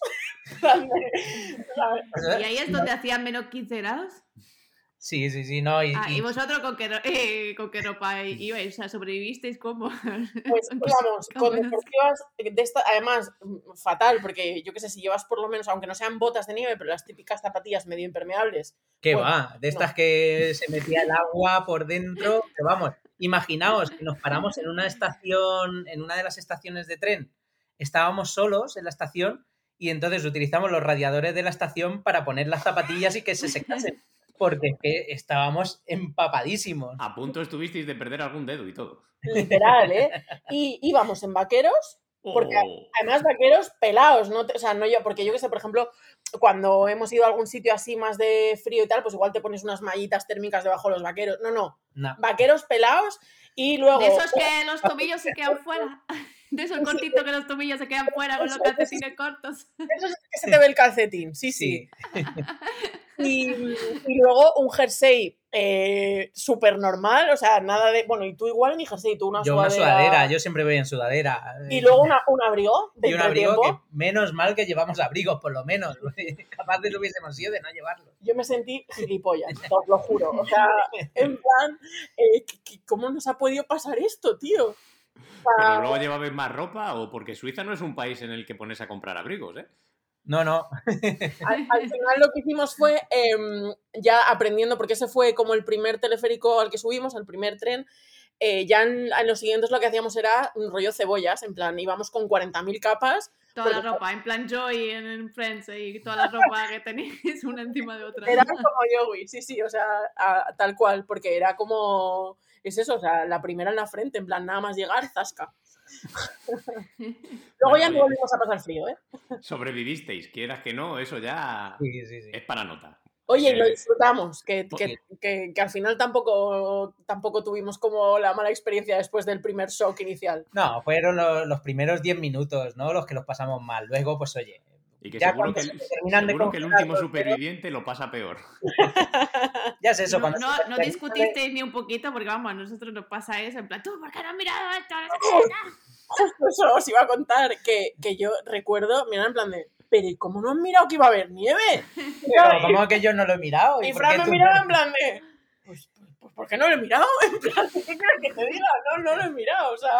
¿Y ahí es donde hacían menos 15 grados? Sí, sí, sí, no. Y, Ah, y- ¿Y vosotros con qué, eh, con qué ropa ibais? O sea, ¿sobrevivisteis cómo? Pues vamos, ¿Cómo con deportivas de esta, además, fatal, porque yo qué sé, si llevas por lo menos, aunque no sean botas de nieve, pero las típicas zapatillas medio impermeables, ¿Qué Bueno, va? De estas que se metía el agua por dentro. Que vamos, imaginaos que nos paramos en una estación, en una de las estaciones de tren. Estábamos solos en la estación y entonces utilizamos los radiadores de la estación para poner las zapatillas y que se secasen. Porque es que estábamos empapadísimos. A punto estuvisteis de perder algún dedo y todo. literal, ¿eh? Y íbamos en vaqueros Porque Oh, Además, vaqueros pelados, ¿no? o sea, no yo, porque yo que sé, por ejemplo, cuando hemos ido a algún sitio así más de frío y tal, pues igual te pones unas mallitas térmicas debajo de los vaqueros. No, no, No. vaqueros pelados y luego... De esos que los tobillos se quedan fuera. De esos cortitos que los tobillos se quedan fuera con los calcetines cortos. Eso es que se te ve el calcetín, sí, sí. Y, y luego un jersey eh, súper normal, o sea, nada de... Bueno, y tú igual ni jersey, tú una Yo una sudadera. sudadera, yo siempre voy en sudadera. Y luego una, un abrigo de Y un abrigo que menos mal que llevamos abrigos, por lo menos. Capaces hubiésemos sido de no llevarlo. Yo me sentí gilipollas, os lo juro. O sea, en plan, eh, ¿qué- qué- ¿cómo nos ha podido pasar esto, tío? ¿Pero luego llevabais más ropa o porque Suiza no es un país en el que pones a comprar abrigos, eh? No, no. al, al final lo que hicimos fue em, ya aprendiendo, porque ese fue como el primer teleférico al que subimos, el primer tren. eh, ya en, en los siguientes lo que hacíamos era un rollo cebollas, en plan, íbamos con 40.000 capas. Toda la ropa, en plan Joy en, en Friends y toda la ropa que tenéis una encima de otra. Era como yo, güey, sí, sí, o sea, a- tal cual, porque era como, es eso, o sea, la primera en la frente, en plan, nada más llegar, zasca. Luego ya no volvimos a pasar frío, ¿eh? Sobrevivisteis, quieras que no, eso ya Sí, sí, sí. es para nota. Oye, y lo Eh, disfrutamos, que, que, que- que al final tampoco, tampoco tuvimos como la mala experiencia después del primer shock inicial. No, fueron lo- los primeros 10 minutos, ¿no? Los que los pasamos mal. Luego, pues oye, Y que Ya seguro, que el, se terminan de seguro que el último superviviente lo pasa peor. ya es eso. No, cuando no, se no discutisteis ni un poquito porque vamos, a nosotros nos pasa eso, en plan, tú, ¿por qué no has mirado esto? Justo eso os iba a contar, que, que yo recuerdo, mira, en plan de, pero ¿y cómo no han mirado que iba a haber nieve? Pero como que yo no lo he mirado. Y por Fran me miraba en plan de, ¿por qué no lo he mirado? En plan, ¿qué quieres que te diga? No, no lo he mirado. O sea,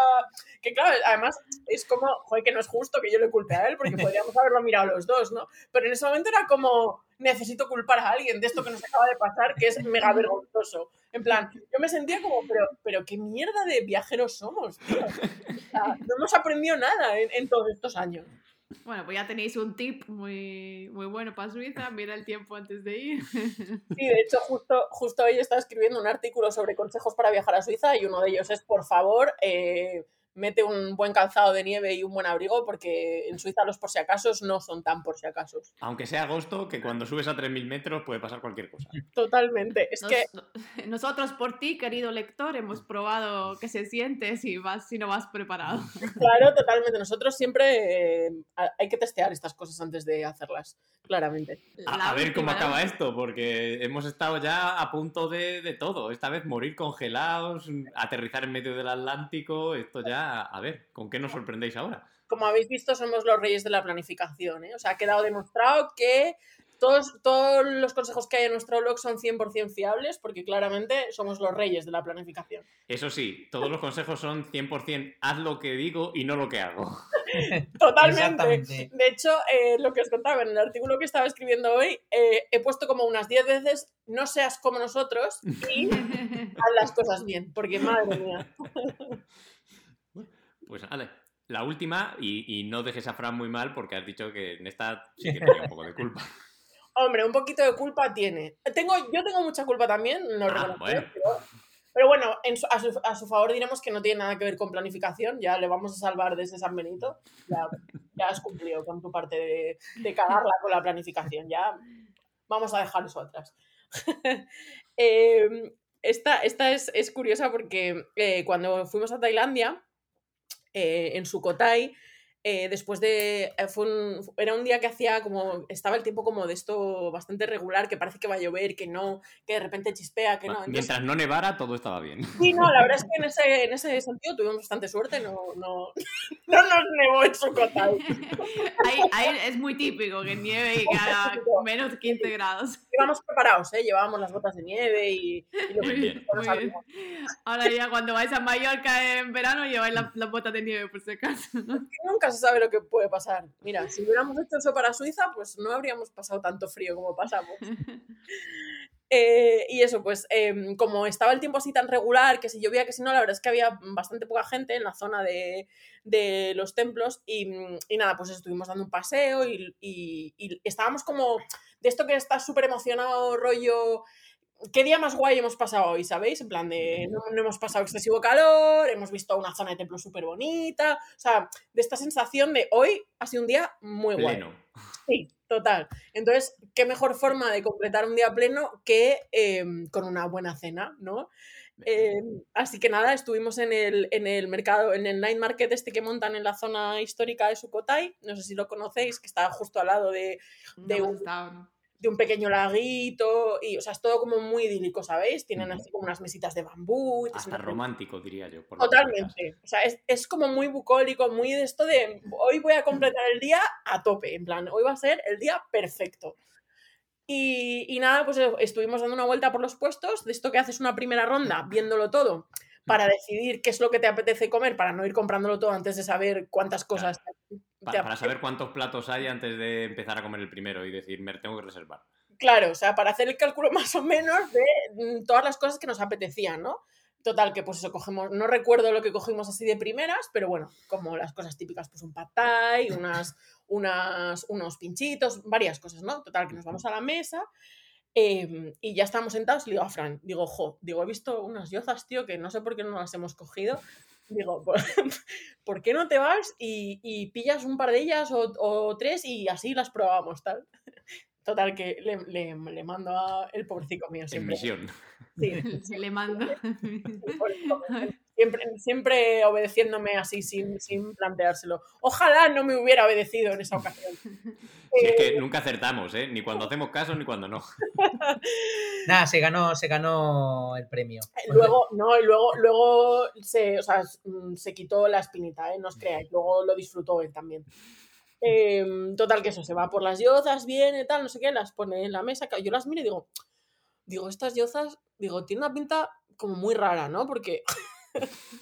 que claro, además es como, joder, que no es justo que yo le culpe a él, porque podríamos haberlo mirado los dos, ¿no? Pero en ese momento era como, necesito culpar a alguien de esto que nos acaba de pasar, que es mega vergonzoso. En plan, yo me sentía como, pero, pero qué mierda de viajeros somos, tío. O sea, no hemos aprendido nada en, en todos estos años. Bueno, pues ya tenéis un tip muy, muy bueno para Suiza, mira el tiempo antes de ir. Sí, de hecho, justo, justo hoy estaba escribiendo un artículo sobre consejos para viajar a Suiza y uno de ellos es, por favor, eh, mete un buen calzado de nieve y un buen abrigo, porque en Suiza los por si acaso no son tan por si acaso. Aunque sea agosto, que cuando subes a 3.000 metros puede pasar cualquier cosa. Totalmente. Es Nos- que Nosotros por ti, querido lector, hemos probado qué se siente si, vas, si no vas preparado. Claro, totalmente. Nosotros siempre eh, ha- hay que testear estas cosas antes de hacerlas, claramente. A, a ver cómo acaba esto, porque hemos estado ya a punto de, de todo. Esta vez morir congelados, aterrizar en medio del Atlántico, esto ya, a ver, ¿con qué nos sorprendéis ahora? Como habéis visto, somos los reyes de la planificación. ¿eh? O sea, ha quedado demostrado que todos, todos los consejos que hay en nuestro blog son 100% fiables, porque claramente somos los reyes de la planificación. Eso sí, todos los consejos son 100% haz lo que digo y no lo que hago. Totalmente. De hecho, eh, lo que os contaba en el artículo que estaba escribiendo hoy, eh, he puesto como unas 10 veces no seas como nosotros y haz las cosas bien, porque madre mía. Pues vale. La última, y, y no dejes a Fran muy mal porque has dicho que en esta sí que tenía un poco de culpa. Hombre, un poquito de culpa tiene. Tengo, yo tengo mucha culpa también, lo Ah, reconozco, bueno. pero, pero bueno, en su- a, su, a su favor diremos que no tiene nada que ver con planificación, ya le vamos a salvar desde San Benito, ya, ya has cumplido con tu parte de, de cagarla con la planificación, ya vamos a dejar eso atrás. Eh, esta esta es, es curiosa porque eh, cuando fuimos a Tailandia, eh, en Sukhothai, eh, después de. eh, fue un- era un día que hacía como. Estaba el tiempo como de esto bastante regular, que parece que va a llover, que no, que de repente chispea, que no. Entonces, Mientras no nevara, todo estaba bien. sí, no, la verdad es que en ese, en ese sentido tuvimos bastante suerte, no, no, no nos nevó en Sukhothai. Ahí, ahí es muy típico que nieve y que haga menos 15 grados. Íbamos preparados, ¿eh? llevábamos las botas de nieve y, y los Bien, Muy bien. Ahora ya cuando vais a Mallorca en verano lleváis la- las botas de nieve por si acaso. Nunca se sabe lo que puede pasar. Mira, si hubiéramos hecho eso para Suiza, pues no habríamos pasado tanto frío como pasamos. Eh, y eso, pues em, como estaba el tiempo así tan regular, que si llovía, que si no, la verdad es que había bastante poca gente en la zona de, de los templos y, y nada, pues estuvimos dando un paseo y, y- y estábamos como de esto que está súper emocionado, rollo... ¿Qué día más guay hemos pasado hoy, sabéis? En plan de no, no hemos pasado excesivo calor, hemos visto una zona de templo súper bonita, o sea, de esta sensación de hoy ha sido un día muy guay. Pleno. Sí, total. Entonces, qué mejor forma de completar un día pleno que eh, con una buena cena, ¿no? Eh, así que nada, estuvimos en el, en el mercado, en el night market este que montan en la zona histórica de Sukhothai, no sé si lo conocéis, que está justo al lado de, De un-. De un pequeño laguito, y o sea, es todo como muy idílico, ¿sabéis? Tienen así como unas mesitas de bambú. y Hasta romántico, diría yo. por. Totalmente. O sea, es, es como muy bucólico, muy de esto de hoy voy a completar el día a tope. En plan, hoy va a ser el día perfecto. Y, y nada, pues estuvimos dando una vuelta por los puestos, de esto que haces una primera ronda, viéndolo todo, para decidir qué es lo que te apetece comer, para no ir comprándolo todo antes de saber cuántas cosas te- Para saber cuántos platos hay antes de empezar a comer el primero y decir, me tengo que reservar. Claro, o sea, para hacer el cálculo más o menos de mm, todas las cosas que nos apetecían, ¿no? Total, que pues eso, cogemos, no recuerdo lo que cogimos así de primeras, pero bueno, como las cosas típicas, pues un pad thai, unas, unas, unos pinchitos, varias cosas, ¿no? Total, que nos vamos a la mesa eh, y ya estamos sentados y le digo a Fran, digo, jo, digo, he visto unas yozas, tío, que no sé por qué no las hemos cogido. Digo, ¿por, ¿por qué no te vas y, y pillas un par de ellas o, o tres y así las probamos, tal? Total, que le, le- le mando a el pobrecito mío En siempre. misión. Sí, Le mando. Siempre, siempre obedeciéndome así sin, sin planteárselo. Ojalá no me hubiera obedecido en esa ocasión. Si es Eh, que nunca acertamos, ¿eh? Ni cuando hacemos caso ni cuando no. Nada, se ganó, se ganó el premio. Luego, no, y luego, luego se, o sea, s- mm, se quitó la espinita, ¿eh? no os creáis, luego lo disfrutó él también. Em, total, que eso, se va por las yozas, viene, tal, no sé qué, las pone en la mesa. Yo las miro y digo, digo, estas yozas, digo, tiene una pinta como muy rara, ¿no? Porque,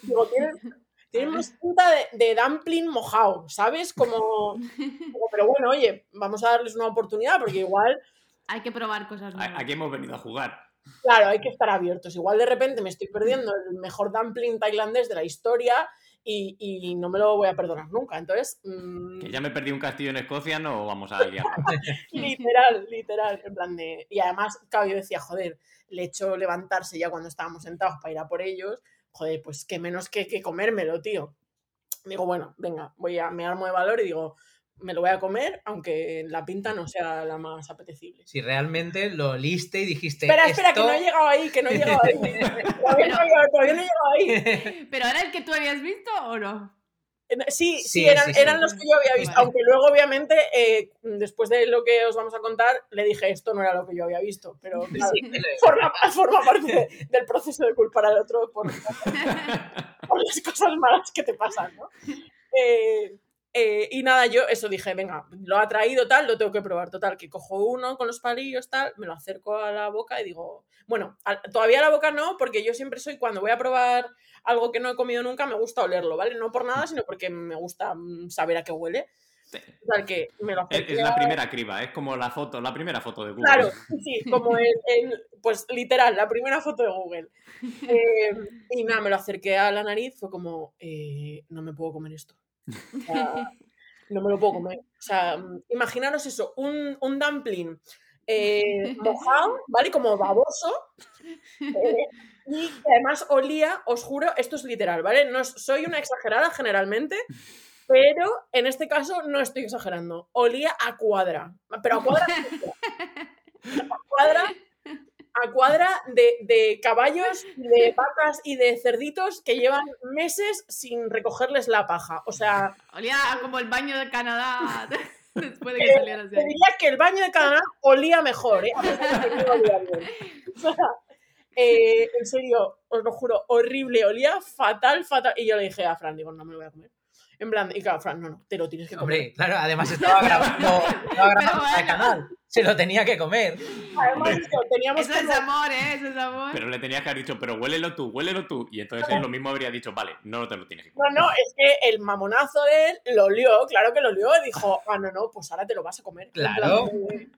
digo, tienen, tienen más pinta de, de dumpling mojado, ¿sabes? Como, como, pero bueno, oye, vamos a darles una oportunidad porque igual Hay que probar cosas nuevas. Aquí hemos venido a jugar. Claro, hay que estar abiertos. Igual de repente me estoy perdiendo el mejor dumpling tailandés de la historia y, y no me lo voy a perdonar nunca. Entonces, mm, Que ya me perdí un castillo en Escocia, no vamos a liar. literal, literal, en plan de... Y además, claro, yo decía, joder, le he hecho levantarse ya cuando estábamos sentados para ir a por ellos. Joder, pues qué menos que, que comérmelo, tío. digo, bueno, venga, voy a, me armo de valor y digo, me lo voy a comer, aunque la pinta no sea la más apetecible. Si realmente lo oliste y dijiste. Espera, espera, que "Esto- no he llegado ahí, que no he llegado ahí. todavía, no he llegado, todavía no he llegado ahí. ¿Pero era el que tú habías visto o no? Eh, Sí, sí, Sí, eran, sí, sí. eran los que yo había visto, Vale. aunque luego obviamente, eh, después de lo que os vamos a contar, le dije, esto no era lo que yo había visto, pero claro, forma, forma parte de- del proceso de culpar al otro por, por las cosas malas que te pasan, ¿no? Eh, eh, y nada, yo eso dije, venga, lo ha traído tal, lo tengo que probar, total, que cojo uno con los palillos tal, me lo acerco a la boca y digo, bueno, a- todavía a la boca no, porque yo siempre soy, cuando voy a probar algo que no he comido nunca, me gusta olerlo, ¿vale? No por nada, sino porque me gusta mm, saber a qué huele. Sí. Total, que me lo Es, la primera criba, es como la foto, la primera foto de Google. Claro, sí, como el, el- pues literal, la primera foto de Google. Eh, y nada, me lo acerqué a la nariz, fue como, eh, no me puedo comer esto. O sea, no me lo puedo comer. O sea, imaginaros eso, un, un dumpling eh, mojado, ¿vale? Como baboso. eh, y que además olía, os juro, esto es literal, ¿vale? No soy una exagerada generalmente, pero en este caso no estoy exagerando. Olía a cuadra, pero a cuadra a cuadra, a cuadra de, de caballos, de vacas y de cerditos que llevan meses sin recogerles la paja. O sea, Olía como el baño de Canadá después de que salieras de ahí. diría que el baño de Canadá olía mejor, ¿eh? A pesar de que no olía bien. O sea, eh, en serio, os lo juro, horrible, olía fatal, fatal. Y yo le dije a Fran, digo, no me lo voy a comer. En plan, y claro, Fran, no, no, te lo tienes que comer. Hombre, claro, además estaba grabando, estaba grabando para el canal. Se lo tenía que comer. Además, teníamos Eso es como- amor, ¿eh? Eso es amor. Pero le tenías que haber dicho, pero huélelo tú, huélelo tú. Y entonces él lo mismo habría dicho, vale, no te lo tienes que comer. No, no, es que el mamonazo de él lo olió, claro que lo olió, y dijo, ah, no, no, pues ahora te lo vas a comer. En plan, Claro. eh,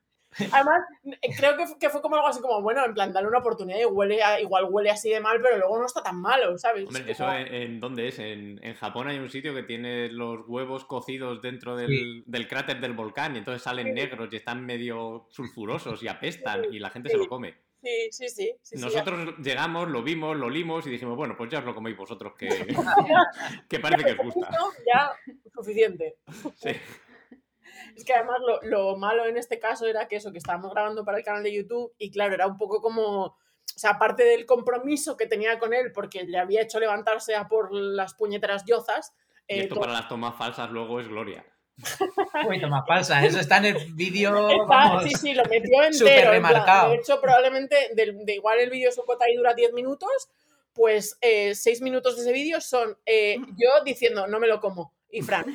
Además, eh, creo que, que fue como algo así como, bueno, en plan, darle una oportunidad y huele a- igual huele así de mal, pero luego no está tan malo, ¿sabes? Hombre, Es ¿eso en, en dónde es? En, en Japón hay un sitio que tiene los huevos cocidos dentro del, Sí. del cráter del volcán y entonces salen negros y están medio sulfurosos y apestan y la gente se lo come. Sí, sí, sí. sí, sí, Nosotros llegamos, lo vimos, lo olimos y dijimos, bueno, pues ya os lo coméis vosotros, que, que parece que os gusta. Ya, suficiente. Sí. Es que además lo, lo malo en este caso era que eso, que estábamos grabando para el canal de YouTube y claro, era un poco como, o sea, aparte del compromiso que tenía con él porque le había hecho levantarse a por las puñeteras yozas, Y eh, esto to- para las tomas falsas luego es gloria. Uy, toma falsa. Eso está en el vídeo. Sí, sí, lo metió entero. súper en plan, remarcado. De hecho, probablemente, del- de, igual el vídeo su cuota y dura 10 minutos, pues 6 minutos de ese vídeo son eh, yo diciendo, no me lo como. Y Fran.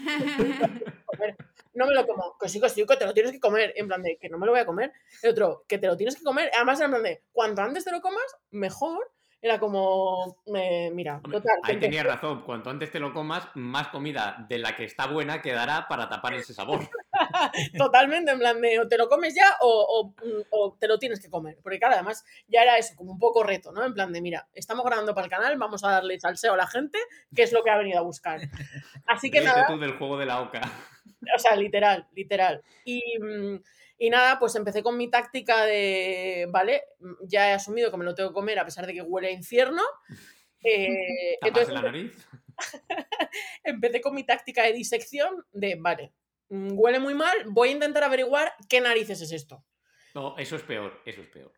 No me lo como. Que sí, que sí, que te lo tienes que comer. En plan de, que no me lo voy a comer. El otro, que te lo tienes que comer. Además, en plan de, cuanto antes te lo comas, mejor. Era como, eh, mira, Hombre, total. ahí tenías razón, cuanto antes te lo comas, más comida de la que está buena quedará para tapar ese sabor. Totalmente, en plan de o te lo comes ya o, o- o te lo tienes que comer. Porque claro, además ya era eso, como un poco reto, ¿no? En plan de, mira, estamos grabando para el canal, vamos a darle salseo a la gente, que es lo que ha venido a buscar. Así que Ríete nada, tú del juego de la oca. o sea, literal, literal. Y, mm, y nada, pues empecé con mi táctica de, vale, mm, ya he asumido que me lo tengo que comer a pesar de que huele a infierno. Eh, entonces la nariz. empecé con mi táctica de disección de, vale, mm, huele muy mal, voy a intentar averiguar qué narices es esto. No, eso es peor, eso es peor.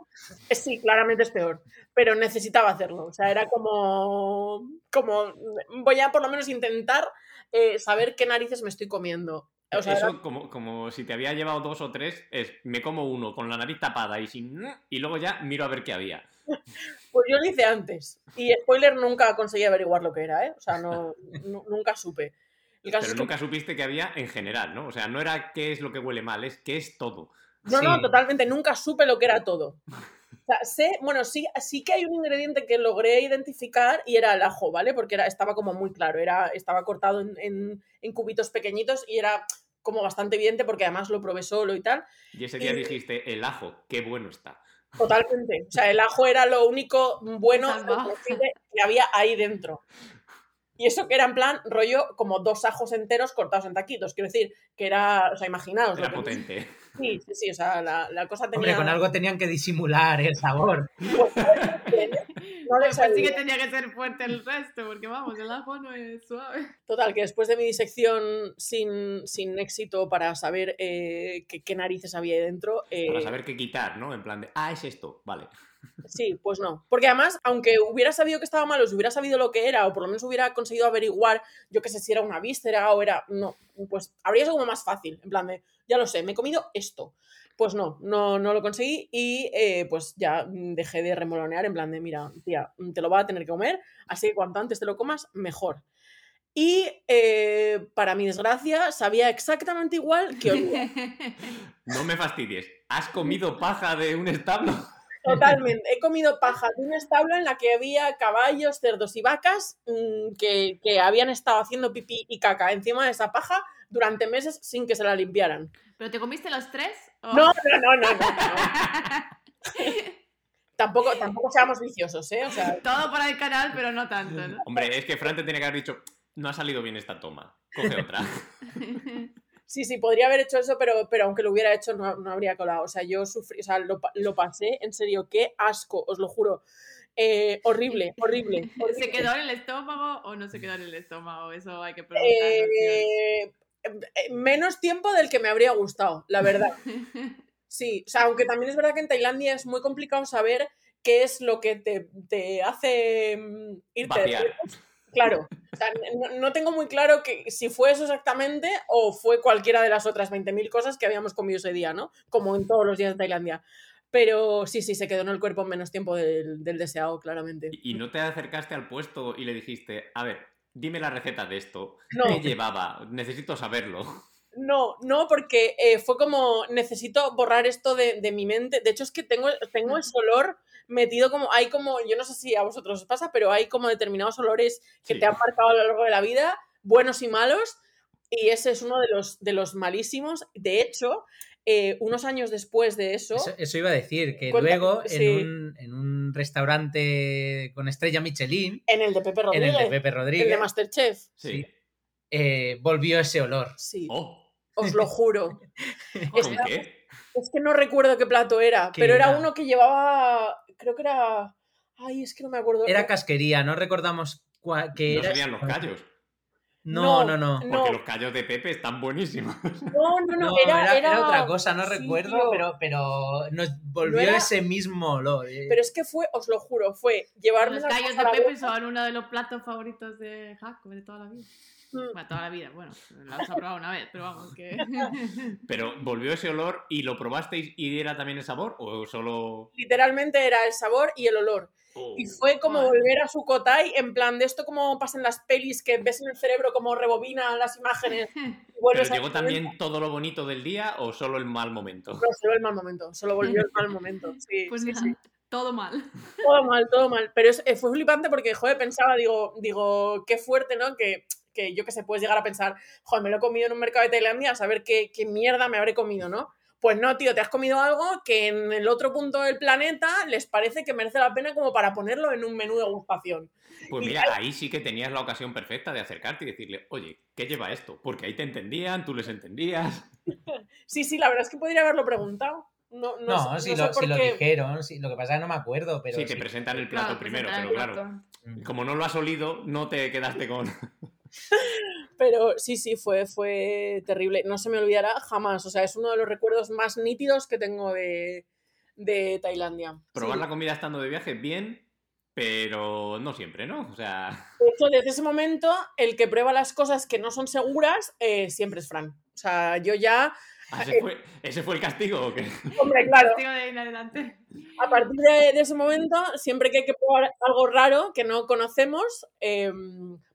Eh, Sí, claramente es peor, pero necesitaba hacerlo. O sea, era como, como voy a por lo menos intentar eh, saber qué narices me estoy comiendo. O sea, eso era- como, como si te había llevado dos o tres, es me como uno con la nariz tapada y sin y luego ya miro a ver qué había. pues yo lo hice antes. Y spoiler, nunca conseguí averiguar lo que era, ¿eh? O sea, no, nu- nunca supe. El caso Pero es que nunca supiste que había en general, ¿no? O sea, no era qué es lo que huele mal, es qué es todo. No, no, totalmente, nunca supe lo que era todo. O sea, sé, bueno, sí, sí que hay un ingrediente que logré identificar y era el ajo, ¿vale? Porque era, estaba como muy claro, era, estaba cortado en, en- en cubitos pequeñitos y era como bastante evidente porque además lo probé solo y tal. Y ese día Y- dijiste, el ajo, qué bueno está. Totalmente. O sea, el ajo era lo único bueno que había ahí dentro. Y eso que era en plan rollo como dos ajos enteros cortados en taquitos. Quiero decir, que era, o sea, imaginaos. lo Era que- potente. Sí, sí, sí, o sea, la, la cosa tenía... Hombre, con algo tenían que disimular el sabor. Pues, no Pues, sí que tenía que ser fuerte el resto, porque vamos, el ajo no es suave. Total, que después de mi disección sin, sin éxito para saber eh, qué, qué narices había ahí dentro, eh, Para saber qué quitar, ¿no? En plan de, ah, es esto, vale. sí, pues no. Porque además, aunque hubiera sabido que estaba malo, si hubiera sabido lo que era, o por lo menos hubiera conseguido averiguar, yo qué sé, si era una víscera o era. No, pues habría sido como más fácil. En plan de, ya lo sé, me he comido esto. Pues no, no, no lo conseguí y eh, pues ya dejé de remolonear en plan de, mira, tía, te lo va a tener que comer, así que cuanto antes te lo comas, mejor. Y eh, para mi desgracia, sabía exactamente igual que olía. No me fastidies. ¿Has comido paja de un establo? Totalmente. He comido paja de un establo en la que había caballos, cerdos y vacas mm, que, que habían estado haciendo pipí y caca encima de esa paja durante meses sin que se la limpiaran. ¿Pero te comiste los tres? o- No, no, no, no, no. no. tampoco, tampoco seamos viciosos, ¿eh? O sea, Todo para el canal, pero no tanto, ¿no? Hombre, es que Fran te tiene que haber dicho, no ha salido bien esta toma. Coge otra. sí, sí, podría haber hecho eso, pero, pero aunque lo hubiera hecho no, no habría colado. O sea, yo sufrí, o sea, lo, pa- lo pasé, en serio, qué asco, os lo juro. Eh, horrible, horrible. ¿Se horrible. quedó en el estómago o no se quedó en el estómago? Eso hay que preguntarlo. Eh, eh, menos tiempo del que me habría gustado, la verdad. Sí, o sea, aunque también es verdad que en Tailandia es muy complicado saber qué es lo que te, te hace mm, irte de Vaciar. Claro, o sea, no, no tengo muy claro que si fue eso exactamente o fue cualquiera de las otras 20.000 cosas que habíamos comido ese día, ¿no? Como en todos los días de Tailandia. Pero sí, sí, se quedó en el cuerpo menos tiempo del, del deseado, claramente. Y no te acercaste al puesto y le dijiste, a ver, dime la receta de esto. No. ¿Qué llevaba? Necesito saberlo. No, no, porque eh, fue como, necesito borrar esto de, de mi mente. De hecho, es que tengo, tengo ese olor metido como, hay como, yo no sé si a vosotros os pasa, pero hay como determinados olores que Sí. te han marcado a lo largo de la vida, buenos y malos, y ese es uno de los, de los malísimos. De hecho, eh, unos años después de eso, Eso, eso iba a decir, que Cuenta- luego sí. en, un, en un restaurante con estrella Michelin, en el de Pepe en Rodríguez, el de Pepe el Rodríguez, de Masterchef, Sí. eh, volvió ese olor. sí, Oh, os lo juro. ¿con qué? Es que no recuerdo qué plato era, ¿Qué pero era? era? uno que llevaba, creo que era, ay, es que no me acuerdo. Era casquería, no recordamos que No era. serían los callos. No, No, no, no. no. Porque los callos de Pepe están buenísimos. No, no, no, No, era, era, era- era otra cosa, no sí, recuerdo, tío. pero, pero nos volvió era- ese mismo olor. eh. Pero es que fue, os lo juro, fue llevarme Los callos de Pepe son uno de los platos favoritos de Jaco de toda la vida. Mm. Bueno, toda la vida, bueno, lo hemos probado una vez, pero vamos, que... Pero volvió ese olor y lo probasteis y era también el sabor o solo... Literalmente era el sabor y el olor. Oh. Y fue como volver a su Kotai, en plan de esto como pasa en las pelis, que ves en el cerebro como rebobina las imágenes y ¿Pero vuelves a llegó también todo lo bonito del día o solo el mal momento? No, solo el mal momento, solo volvió el mal momento. Sí, Pues sí, sí. todo mal. Todo mal, todo mal. Pero es- eh, fue flipante porque, joder, pensaba, digo, digo, qué fuerte, ¿no? Que, que yo que sé, puedes llegar a pensar, joder, me lo he comido en un mercado de Tailandia, a saber qué, qué mierda me habré comido, ¿no? Pues no, tío, te has comido algo que en el otro punto del planeta les parece que merece la pena como para ponerlo en un menú de gustación. Pues Y mira, ahí sí que tenías la ocasión perfecta de acercarte y decirle, oye, ¿qué lleva esto? Porque ahí te entendían, tú les entendías. Sí, sí, la verdad es que podría haberlo preguntado. No, no, No, sé, si, no lo, si dijeron, si, lo que pasa es que no me acuerdo, pero. sí, te presentan el plato Claro, primero, pero el claro, plato. Mm. como no lo has olido, no te quedaste con... Pero sí, sí, fue, fue terrible. No se me olvidará jamás. O sea, es uno de los recuerdos más nítidos que tengo de, de Tailandia. Probar Sí. la comida estando de viaje, bien, pero no siempre, ¿no? O sea, De hecho, desde ese momento, el que prueba las cosas que no son seguras eh, siempre es Fran. O sea, yo ya. ¿ese fue, ¿ese fue el castigo o qué? Hombre, claro, Digo de ahí en adelante. a partir de, de ese momento, siempre que hay que probar algo raro que no conocemos, eh,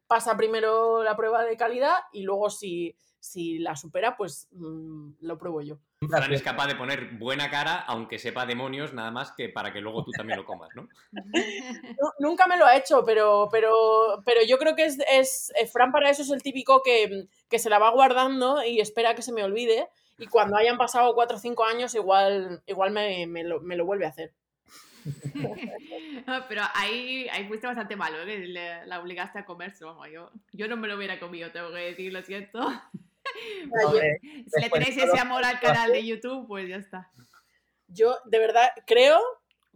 pasa primero la prueba de calidad y luego, si, si la supera, pues mm, lo pruebo yo. Fran es capaz de poner buena cara, aunque sepa demonios, nada más que para que luego tú también lo comas, ¿no? No, nunca me lo ha hecho, pero, pero, pero yo creo que es, es eh, Fran para eso es el típico que, que se la va guardando y espera que se me olvide. Y cuando hayan pasado cuatro o cinco años, igual, igual me, me lo, me lo vuelve a hacer. Pero ahí, ahí fuiste bastante malo, ¿eh? que le- la obligaste a comerse. Vamos, yo, yo no me lo hubiera comido, tengo que decir, lo siento. Hombre, Si le tenéis ese amor al canal de YouTube, pues ya está. Yo, de verdad, creo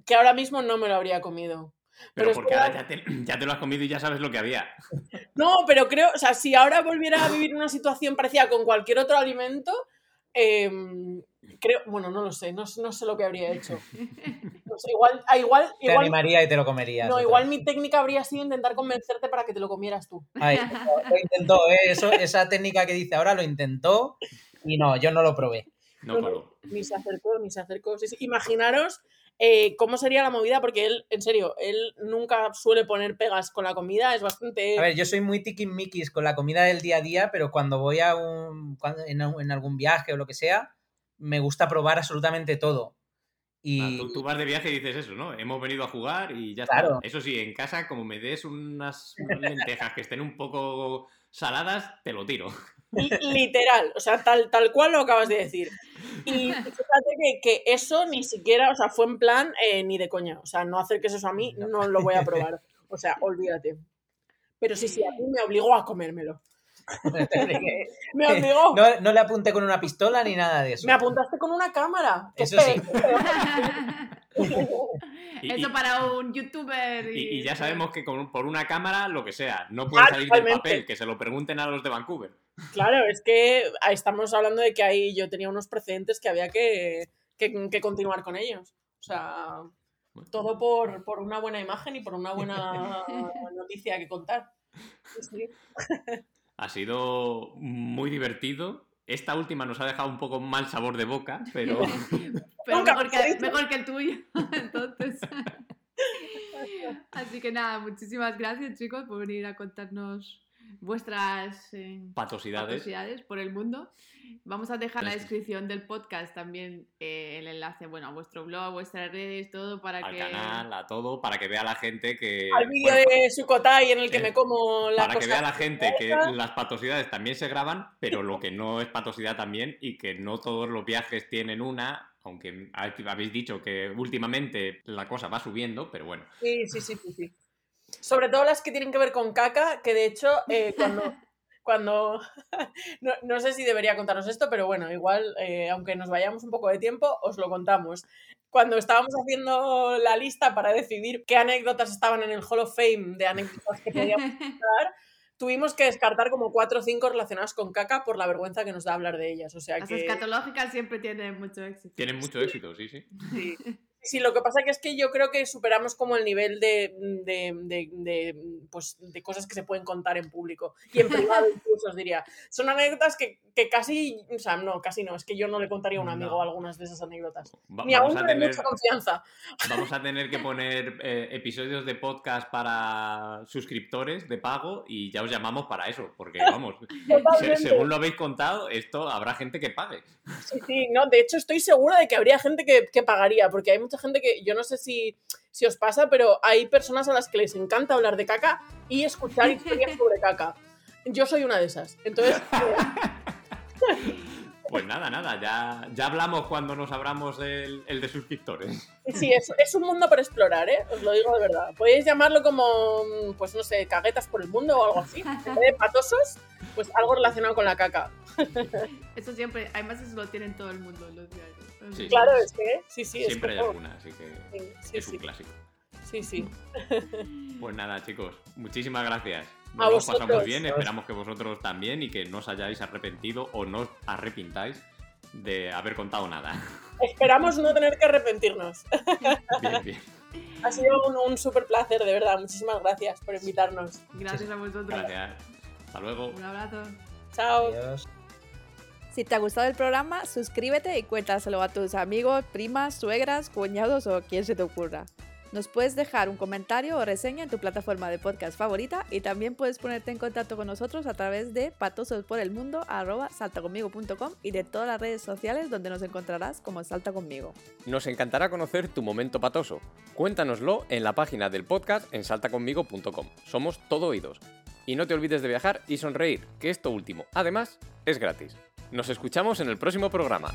que ahora mismo no me lo habría comido. Pero, es porque que- ahora ya te, ya te lo has comido y ya sabes lo que había. No, pero creo, o sea, si ahora volviera a vivir una situación parecida con cualquier otro alimento, em, creo, bueno, no lo sé, no, no sé lo que habría hecho. No sé, igual, ah, igual, Te animaría y te lo comerías. no, igual mi técnica habría sido intentar convencerte para que te lo comieras tú. Ay, lo intentó, ¿eh? Eso, esa técnica que dice ahora lo intentó y no, yo no lo probé. No coló. Ni se acercó, ni se acercó. Sí, sí. Imaginaros eh, cómo sería la movida, porque él, en serio, él nunca suele poner pegas con la comida, es bastante... A ver, yo soy muy tiquismiquis con la comida del día a día, pero cuando voy a un, cuando- en, un- en algún viaje o lo que sea, me gusta probar absolutamente todo. Ah, Y tú, tú vas de viaje y dices eso, ¿no? Hemos venido a jugar y ya Claro. está. Eso sí, en casa, como me des unas lentejas que estén un poco saladas, te lo tiro. Li- Literal, o sea, tal, tal cual lo acabas de decir. Y fíjate que, que eso ni siquiera, o sea, fue en plan eh, ni de coña. O sea, no acerques eso a mí, No. no lo voy a probar. O sea, olvídate. Pero sí, sí, a mí me obligó a comérmelo. Me obligó. no, no le apunté con una pistola ni nada de eso. Me apuntaste con una cámara. Eso sí. Eso para un youtuber. y- Y, y ya sabemos que con- por una cámara, lo que sea, no puede Ah, salir del papel, que se lo pregunten a los de Vancouver. Claro, es que estamos hablando de que ahí yo tenía unos precedentes que había que, que- que continuar con ellos. O sea, todo por, por una buena imagen y por una buena noticia que contar. Sí. Ha sido muy divertido. Esta última nos ha dejado un poco mal sabor de boca, pero mejor que, mejor que el tuyo. Entonces. Así que nada, muchísimas gracias, chicos, por venir a contarnos vuestras eh, patosidades. por el mundo. Vamos a dejar en la descripción del podcast también eh, el enlace, bueno, a vuestro blog, a vuestras redes, todo para Al que. canal, a todo, para que vea la gente que. Al vídeo bueno, de Sukotai en el que eh, me como la para que vea la gente que las patosidades también se graban, pero lo que no es patosidad también y que no todos los viajes tienen una, aunque habéis dicho que últimamente la cosa va subiendo, pero bueno. Sí, sí, sí, sí, sí. Sobre todo las que tienen que ver con caca, que de hecho, eh, cuando. cuando no, no sé si debería contaros esto, pero bueno, igual, eh, aunque nos vayamos un poco de tiempo, os lo contamos. Cuando estábamos haciendo la lista para decidir qué anécdotas estaban en el Hall of Fame de anécdotas que podíamos contar, tuvimos que descartar como cuatro o cinco relacionadas con caca por la vergüenza que nos da hablar de ellas. O sea Las que. escatológicas siempre tienen mucho éxito. Tienen mucho éxito, sí, sí. Sí. Sí, lo que pasa que es que yo creo que superamos como el nivel de, de, de- de, pues, de cosas que se pueden contar en público y en privado incluso os diría. Son anécdotas que, que casi, o sea, no, casi no, es que yo no le contaría a un amigo No. algunas de esas anécdotas. Va- Ni a vamos, uno a de tener, mucha confianza. vamos a tener que poner eh, episodios de podcast para suscriptores de pago y ya os llamamos para eso, porque vamos, se- según lo habéis contado, esto habrá gente que pague. Sí, sí, no, de hecho estoy segura de que habría gente que, que pagaría, porque hay mucha gente que, yo no sé si, si os pasa, pero hay personas a las que les encanta hablar de caca y escuchar historias sobre caca. Yo soy una de esas. Entonces, Pues nada, nada, ya, ya hablamos cuando nos abramos el, el de suscriptores. Sí, es, es un mundo para explorar, ¿eh? Os lo digo de verdad. Podéis llamarlo como, mm, pues no sé, caguetas por el mundo o algo así. En vez de patosos, pues algo relacionado con la caca. Eso siempre, además eso lo tienen todo el mundo los diarios. Sí. Claro, es que, sí, sí, es Siempre hay como- alguna, así que Sí, sí, es un sí, clásico. Sí, sí. Pues nada, chicos, muchísimas gracias. A Nos lo hemos pasado muy bien, esperamos que vosotros también y que no os hayáis arrepentido o no os arrepintáis de haber contado nada. Esperamos no tener que arrepentirnos. Bien, bien. Ha sido un, un súper placer, de verdad. Muchísimas gracias por invitarnos. Gracias a vosotros. Gracias. Hasta luego. Un abrazo. Chao. Adiós. Si te ha gustado el programa, suscríbete y cuéntaselo a tus amigos, primas, suegras, cuñados o quien se te ocurra. Nos puedes dejar un comentario o reseña en tu plataforma de podcast favorita y también puedes ponerte en contacto con nosotros a través de patososporelmundo.saltaconmigo.com y de todas las redes sociales donde nos encontrarás como Salta Conmigo. Nos encantará conocer tu momento patoso. Cuéntanoslo en la página del podcast en saltaconmigo.com. Somos todo oídos. Y no te olvides de viajar y sonreír, que esto último, además, es gratis. Nos escuchamos en el próximo programa.